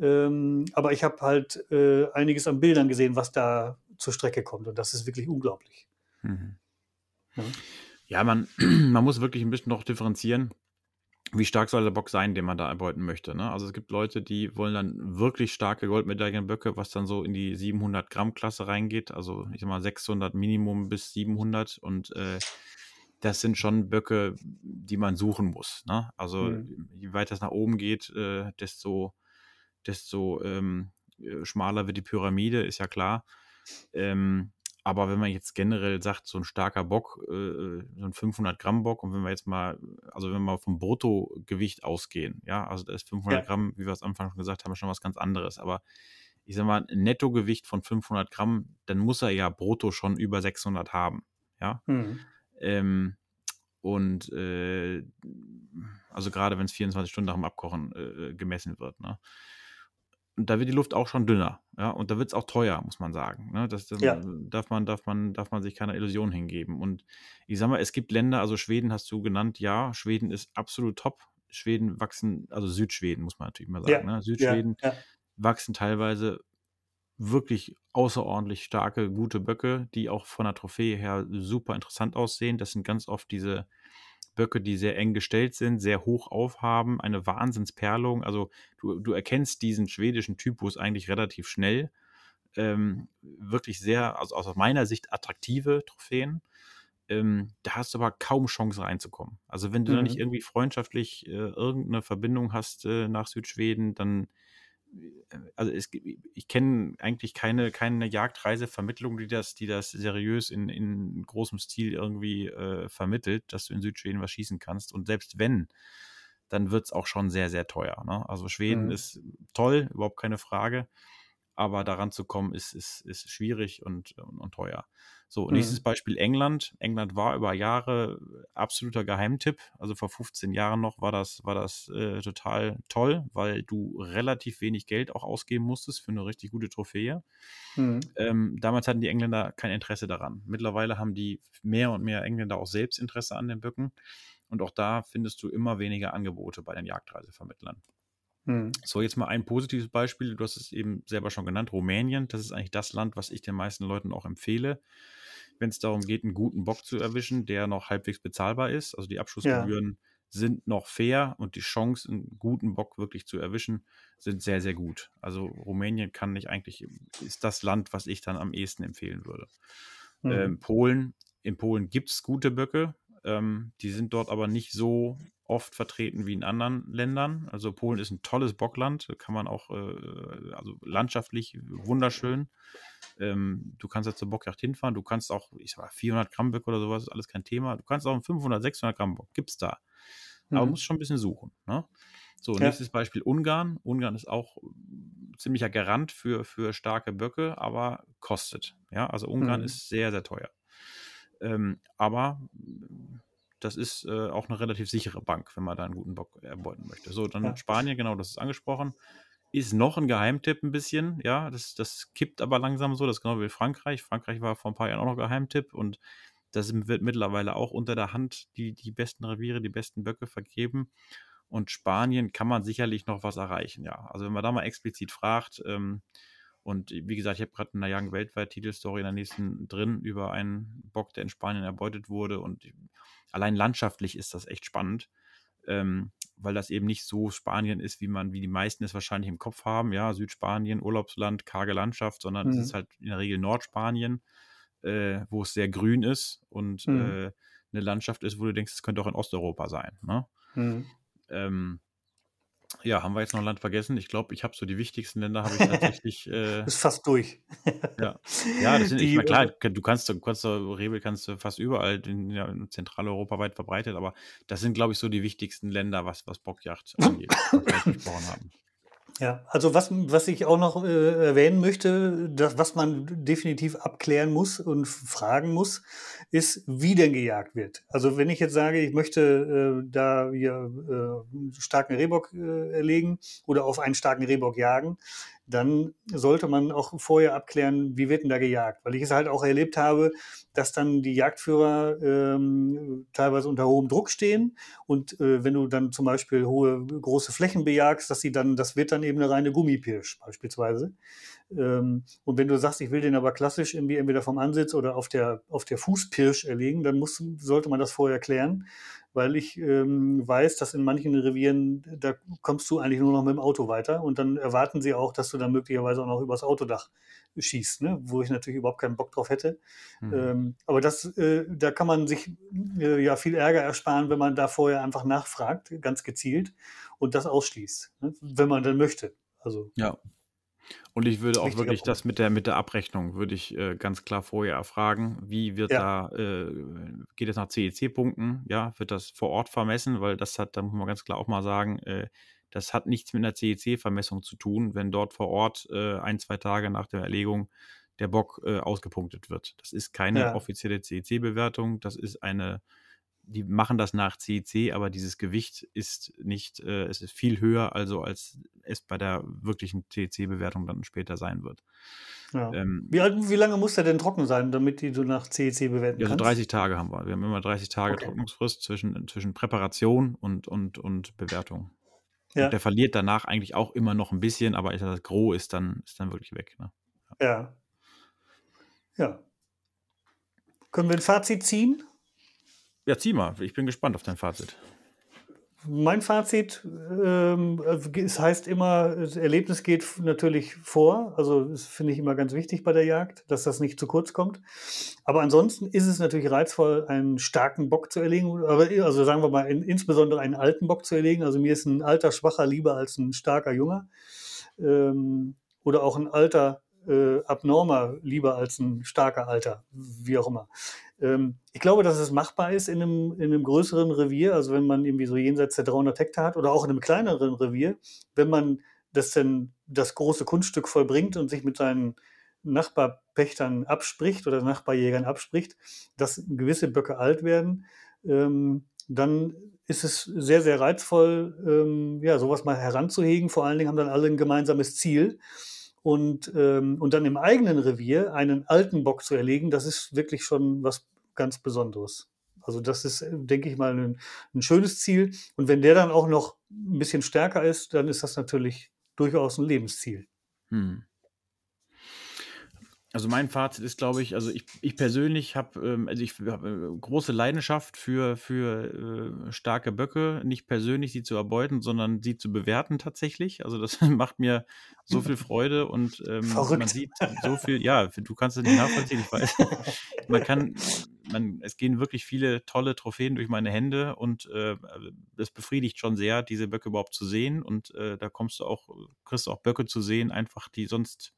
Ähm, aber ich habe halt äh, einiges an Bildern gesehen, was da zur Strecke kommt. Und das ist wirklich unglaublich. Mhm. Ja. ja, man, man muss wirklich ein bisschen noch differenzieren wie stark soll der Bock sein, den man da erbeuten möchte. Ne? Also es gibt Leute, die wollen dann wirklich starke Goldmedaillenböcke, was dann so in die 700 Gramm Klasse reingeht. Also ich sag mal 600 Minimum bis 700 und äh, das sind schon Böcke, die man suchen muss. Ne? Also mhm. je weiter es nach oben geht, äh, desto, desto ähm, äh, schmaler wird die Pyramide, ist ja klar. Ähm, aber wenn man jetzt generell sagt, so ein starker Bock, äh, äh so ein 500 Gramm Bock, und wenn wir jetzt mal, also wenn wir mal vom Bruttogewicht ausgehen, ja, also da ist 500 ja. Gramm, wie wir es am Anfang schon gesagt haben, schon was ganz anderes. Aber ich sag mal, ein Nettogewicht von 500 Gramm, dann muss er ja brutto schon über 600 haben, ja. Mhm. Ähm, und äh, also gerade wenn es 24 Stunden nach dem Abkochen äh, gemessen wird, ne? Und da wird die Luft auch schon dünner, ja, und da wird es auch teuer, muss man sagen. Ne? Das, das ja. darf, man, darf, man, darf man sich keiner Illusion hingeben. Und ich sag mal, es gibt Länder, also Schweden hast du genannt, ja, Schweden ist absolut top. Schweden wachsen, also Südschweden, muss man natürlich mal sagen. Ja. Ne? Südschweden ja. wachsen teilweise wirklich außerordentlich starke, gute Böcke, die auch von der Trophäe her super interessant aussehen. Das sind ganz oft diese Böcke, die sehr eng gestellt sind, sehr hoch aufhaben, eine Wahnsinnsperlung. Also du, du erkennst diesen schwedischen Typus eigentlich relativ schnell. ähm, wirklich sehr, also aus meiner Sicht attraktive Trophäen. Ähm, da hast du aber kaum Chance reinzukommen. Also wenn du mhm. da nicht mhm. irgendwie freundschaftlich äh, irgendeine Verbindung hast äh, nach Südschweden, dann also es, ich kenne eigentlich keine, keine Jagdreisevermittlung, die das, die das seriös in, in großem Stil irgendwie äh, vermittelt, dass du in Südschweden was schießen kannst. Und selbst wenn, dann wird es auch schon sehr, sehr teuer. Ne? Also Schweden mhm. ist toll, überhaupt keine Frage aber daran zu kommen ist, ist, ist schwierig und, und, und teuer. So, mhm. nächstes Beispiel England. England war über Jahre absoluter Geheimtipp. Also vor 15 Jahren noch war das, war das äh, total toll, weil du relativ wenig Geld auch ausgeben musstest für eine richtig gute Trophäe. Mhm. Ähm, damals hatten die Engländer kein Interesse daran. Mittlerweile haben die mehr und mehr Engländer auch selbst Interesse an den Böcken. Und auch da findest du immer weniger Angebote bei den Jagdreisevermittlern. Hm. So, jetzt mal ein positives Beispiel. Du hast es eben selber schon genannt, Rumänien. Das ist eigentlich das Land, was ich den meisten Leuten auch empfehle, wenn es darum geht, einen guten Bock zu erwischen, der noch halbwegs bezahlbar ist. Also die Abschlussgebühren ja. sind noch fair und die Chance, einen guten Bock wirklich zu erwischen, sind sehr, sehr gut. Also Rumänien kann ich eigentlich, ist das Land, was ich dann am ehesten empfehlen würde. Mhm. Ähm, Polen, in Polen gibt es gute Böcke. Ähm, die sind dort aber nicht so oft vertreten wie in anderen Ländern. Also Polen ist ein tolles Bockland, kann man auch, äh, also landschaftlich wunderschön. Ähm, du kannst ja zur Bockjacht hinfahren, du kannst auch, ich sag mal, 400 Gramm Bock oder sowas, ist alles kein Thema. Du kannst auch einen 500, 600 Gramm Bock, gibt's da. Mhm. Aber musst schon ein bisschen suchen. Ne? So, ja. nächstes Beispiel Ungarn. Ungarn ist auch ziemlicher Garant für, für starke Böcke, aber kostet. Ja, also Ungarn mhm. ist sehr, sehr teuer. Ähm, aber das ist äh, auch eine relativ sichere Bank, wenn man da einen guten Bock erbeuten möchte. So, dann ja. Spanien, genau, das ist angesprochen. Ist noch ein Geheimtipp ein bisschen, ja, das, das kippt aber langsam so, das ist genau wie Frankreich. Frankreich war vor ein paar Jahren auch noch Geheimtipp und das wird mittlerweile auch unter der Hand die, die besten Reviere, die besten Böcke vergeben. Und Spanien kann man sicherlich noch was erreichen, ja. Also wenn man da mal explizit fragt, ähm, und wie gesagt, ich habe gerade eine Young weltweit Titelstory in der nächsten drin über einen Bock, der in Spanien erbeutet wurde. Und allein landschaftlich ist das echt spannend, ähm, weil das eben nicht so Spanien ist, wie man, wie die meisten es wahrscheinlich im Kopf haben. Ja, Südspanien, Urlaubsland, karge Landschaft, sondern mhm. es ist halt in der Regel Nordspanien, äh, wo es sehr grün ist und mhm. äh, eine Landschaft ist, wo du denkst, es könnte auch in Osteuropa sein. Ne? Mhm. Ähm, ja, haben wir jetzt noch ein Land vergessen? Ich glaube, ich habe so die wichtigsten Länder habe ich tatsächlich. Äh, ist fast durch. ja. ja, das sind, die, ich meine, klar, du kannst, du kannst, Rebel kannst du fast überall in, ja, in Zentraleuropa weit verbreitet, aber das sind, glaube ich, so die wichtigsten Länder, was, was Bockjacht angeht, was wir gesprochen haben. Ja, also was, was ich auch noch äh, erwähnen möchte, das, was man definitiv abklären muss und fragen muss, ist, wie denn gejagt wird. Also wenn ich jetzt sage, ich möchte äh, da hier äh, einen starken Rehbock äh, erlegen oder auf einen starken Rehbock jagen, dann sollte man auch vorher abklären, wie wird denn da gejagt. Weil ich es halt auch erlebt habe, dass dann die Jagdführer ähm, teilweise unter hohem Druck stehen und äh, wenn du dann zum Beispiel hohe, große Flächen bejagst, dass sie dann, das wird dann eben eine reine Gummipirsch beispielsweise. Ähm, und wenn du sagst, ich will den aber klassisch irgendwie entweder vom Ansitz oder auf der, auf der Fußpirsch erlegen, dann muss, sollte man das vorher klären weil ich ähm, weiß, dass in manchen Revieren, da kommst du eigentlich nur noch mit dem Auto weiter und dann erwarten sie auch, dass du dann möglicherweise auch noch übers Autodach schießt, ne? wo ich natürlich überhaupt keinen Bock drauf hätte. Mhm. Ähm, aber das, äh, da kann man sich äh, ja viel Ärger ersparen, wenn man da vorher einfach nachfragt, ganz gezielt und das ausschließt, ne? wenn man dann möchte. Also ja, und ich würde auch wirklich Punkt. das mit der, mit der Abrechnung, würde ich äh, ganz klar vorher erfragen, wie wird ja. da, äh, geht es nach CEC-Punkten, ja, wird das vor Ort vermessen, weil das hat, da muss man ganz klar auch mal sagen, äh, das hat nichts mit einer CEC-Vermessung zu tun, wenn dort vor Ort äh, ein, zwei Tage nach der Erlegung der Bock äh, ausgepunktet wird. Das ist keine ja. offizielle CEC-Bewertung, das ist eine die machen das nach CEC, aber dieses Gewicht ist nicht, äh, es ist viel höher, also als es bei der wirklichen CEC-Bewertung dann später sein wird. Ja. Ähm, wie, wie, lange muss der denn trocken sein, damit die du nach CEC bewerten ja, also kannst? 30 Tage haben wir. Wir haben immer 30 Tage okay. Trocknungsfrist zwischen, zwischen Präparation und, und, und Bewertung. Ja. Und der verliert danach eigentlich auch immer noch ein bisschen, aber das Gros ist dann, ist dann wirklich weg. Ne? Ja. Ja. Können wir ein Fazit ziehen? Ja, zieh mal. Ich bin gespannt auf dein Fazit. mein Fazit, ähm, es heißt immer, das Erlebnis geht natürlich vor. Also das finde ich immer ganz wichtig bei der Jagd, dass das nicht zu kurz kommt. Aber ansonsten ist es natürlich reizvoll, einen starken Bock zu erlegen. Also sagen wir mal, in, insbesondere einen alten Bock zu erlegen. Also mir ist ein alter Schwacher lieber als ein starker Junger. Ähm, oder auch ein alter äh, Abnormer lieber als ein starker Alter, wie auch immer. Ähm, ich glaube, dass es machbar ist in einem, in einem größeren Revier, also wenn man irgendwie so jenseits der 300 Hektar hat oder auch in einem kleineren Revier, wenn man das denn das große Kunststück vollbringt und sich mit seinen Nachbarpächtern abspricht oder Nachbarjägern abspricht, dass gewisse Böcke alt werden, ähm, dann ist es sehr, sehr reizvoll, ähm, ja, sowas mal heranzuhegen. Vor allen Dingen haben dann alle ein gemeinsames Ziel. Und, ähm, und dann im eigenen Revier einen alten Bock zu erlegen, das ist wirklich schon was ganz Besonderes. Also das ist, denke ich mal, ein, ein schönes Ziel. Und wenn der dann auch noch ein bisschen stärker ist, dann ist das natürlich durchaus ein Lebensziel. Hm. Also mein Fazit ist, glaube ich, also ich, ich persönlich habe, ähm, also ich habe äh, große Leidenschaft für, für äh, starke Böcke, nicht persönlich sie zu erbeuten, sondern sie zu bewerten tatsächlich. Also das macht mir so viel Freude und ähm, man sieht so viel, ja, du kannst es nicht nachvollziehen, ich weiß. man kann, man, es gehen wirklich viele tolle Trophäen durch meine Hände und äh, das befriedigt schon sehr, diese Böcke überhaupt zu sehen und äh, da kommst du auch, kriegst du auch Böcke zu sehen, einfach die sonst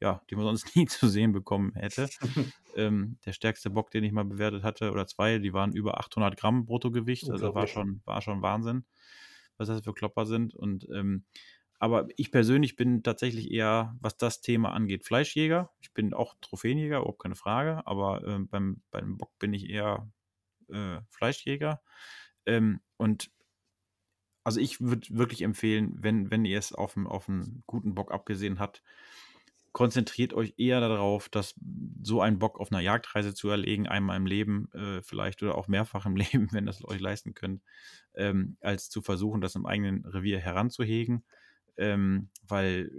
ja, die man sonst nie zu sehen bekommen hätte. ähm, der stärkste Bock, den ich mal bewertet hatte, oder zwei, die waren über 800 Gramm Bruttogewicht. Also war schon, war schon Wahnsinn, was das für Klopper sind. Und ähm, aber ich persönlich bin tatsächlich eher, was das Thema angeht, Fleischjäger. Ich bin auch Trophäenjäger, überhaupt keine Frage, aber äh, beim, beim Bock bin ich eher äh, Fleischjäger. Ähm, und also ich würde wirklich empfehlen, wenn, wenn ihr es auf, auf einen guten Bock abgesehen habt, konzentriert euch eher darauf, dass so einen Bock auf einer Jagdreise zu erlegen, einmal im Leben äh, vielleicht oder auch mehrfach im Leben, wenn das euch leisten könnt, ähm, als zu versuchen, das im eigenen Revier heranzuhegen. Ähm, weil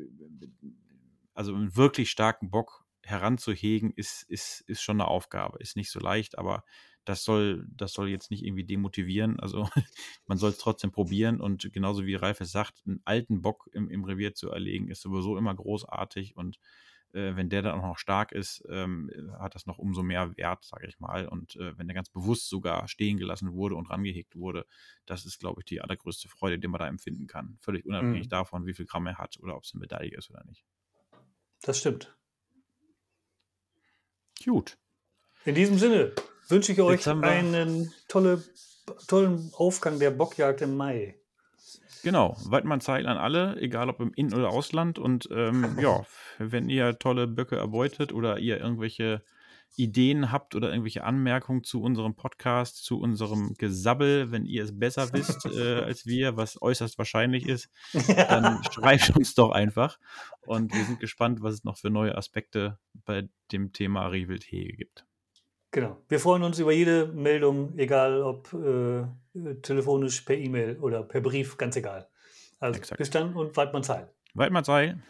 also einen wirklich starken Bock heranzuhegen ist, ist, ist schon eine Aufgabe. Ist nicht so leicht, aber das soll, das soll jetzt nicht irgendwie demotivieren. Also man soll es trotzdem probieren und genauso wie Ralf es sagt, einen alten Bock im, im Revier zu erlegen, ist sowieso immer großartig und äh, wenn der dann auch noch stark ist, ähm, hat das noch umso mehr Wert, sage ich mal. Und äh, wenn der ganz bewusst sogar stehen gelassen wurde und rangehegt wurde, das ist, glaube ich, die allergrößte Freude, die man da empfinden kann. Völlig unabhängig mhm. davon, wie viel Gramm er hat oder ob es eine Medaille ist oder nicht. Das stimmt. Gut. In diesem Sinne, wünsche ich euch einen tolle, tollen Aufgang der Bockjagd im Mai. Genau, Waldmann-Zeil an alle, egal ob im In- oder Ausland. Und ähm, ja, wenn ihr tolle Böcke erbeutet oder ihr irgendwelche Ideen habt oder irgendwelche Anmerkungen zu unserem Podcast, zu unserem Gesabbel, wenn ihr es besser wisst äh, als wir, was äußerst wahrscheinlich ist, dann schreibt uns doch einfach. Und wir sind gespannt, was es noch für neue Aspekte bei dem Thema Rehwildhege gibt. Genau. Wir freuen uns über jede Meldung, egal ob äh, telefonisch, per E-Mail oder per Brief, ganz egal. Also Exakt. bis dann und Weidmann Zeil. Weidmann Zeil.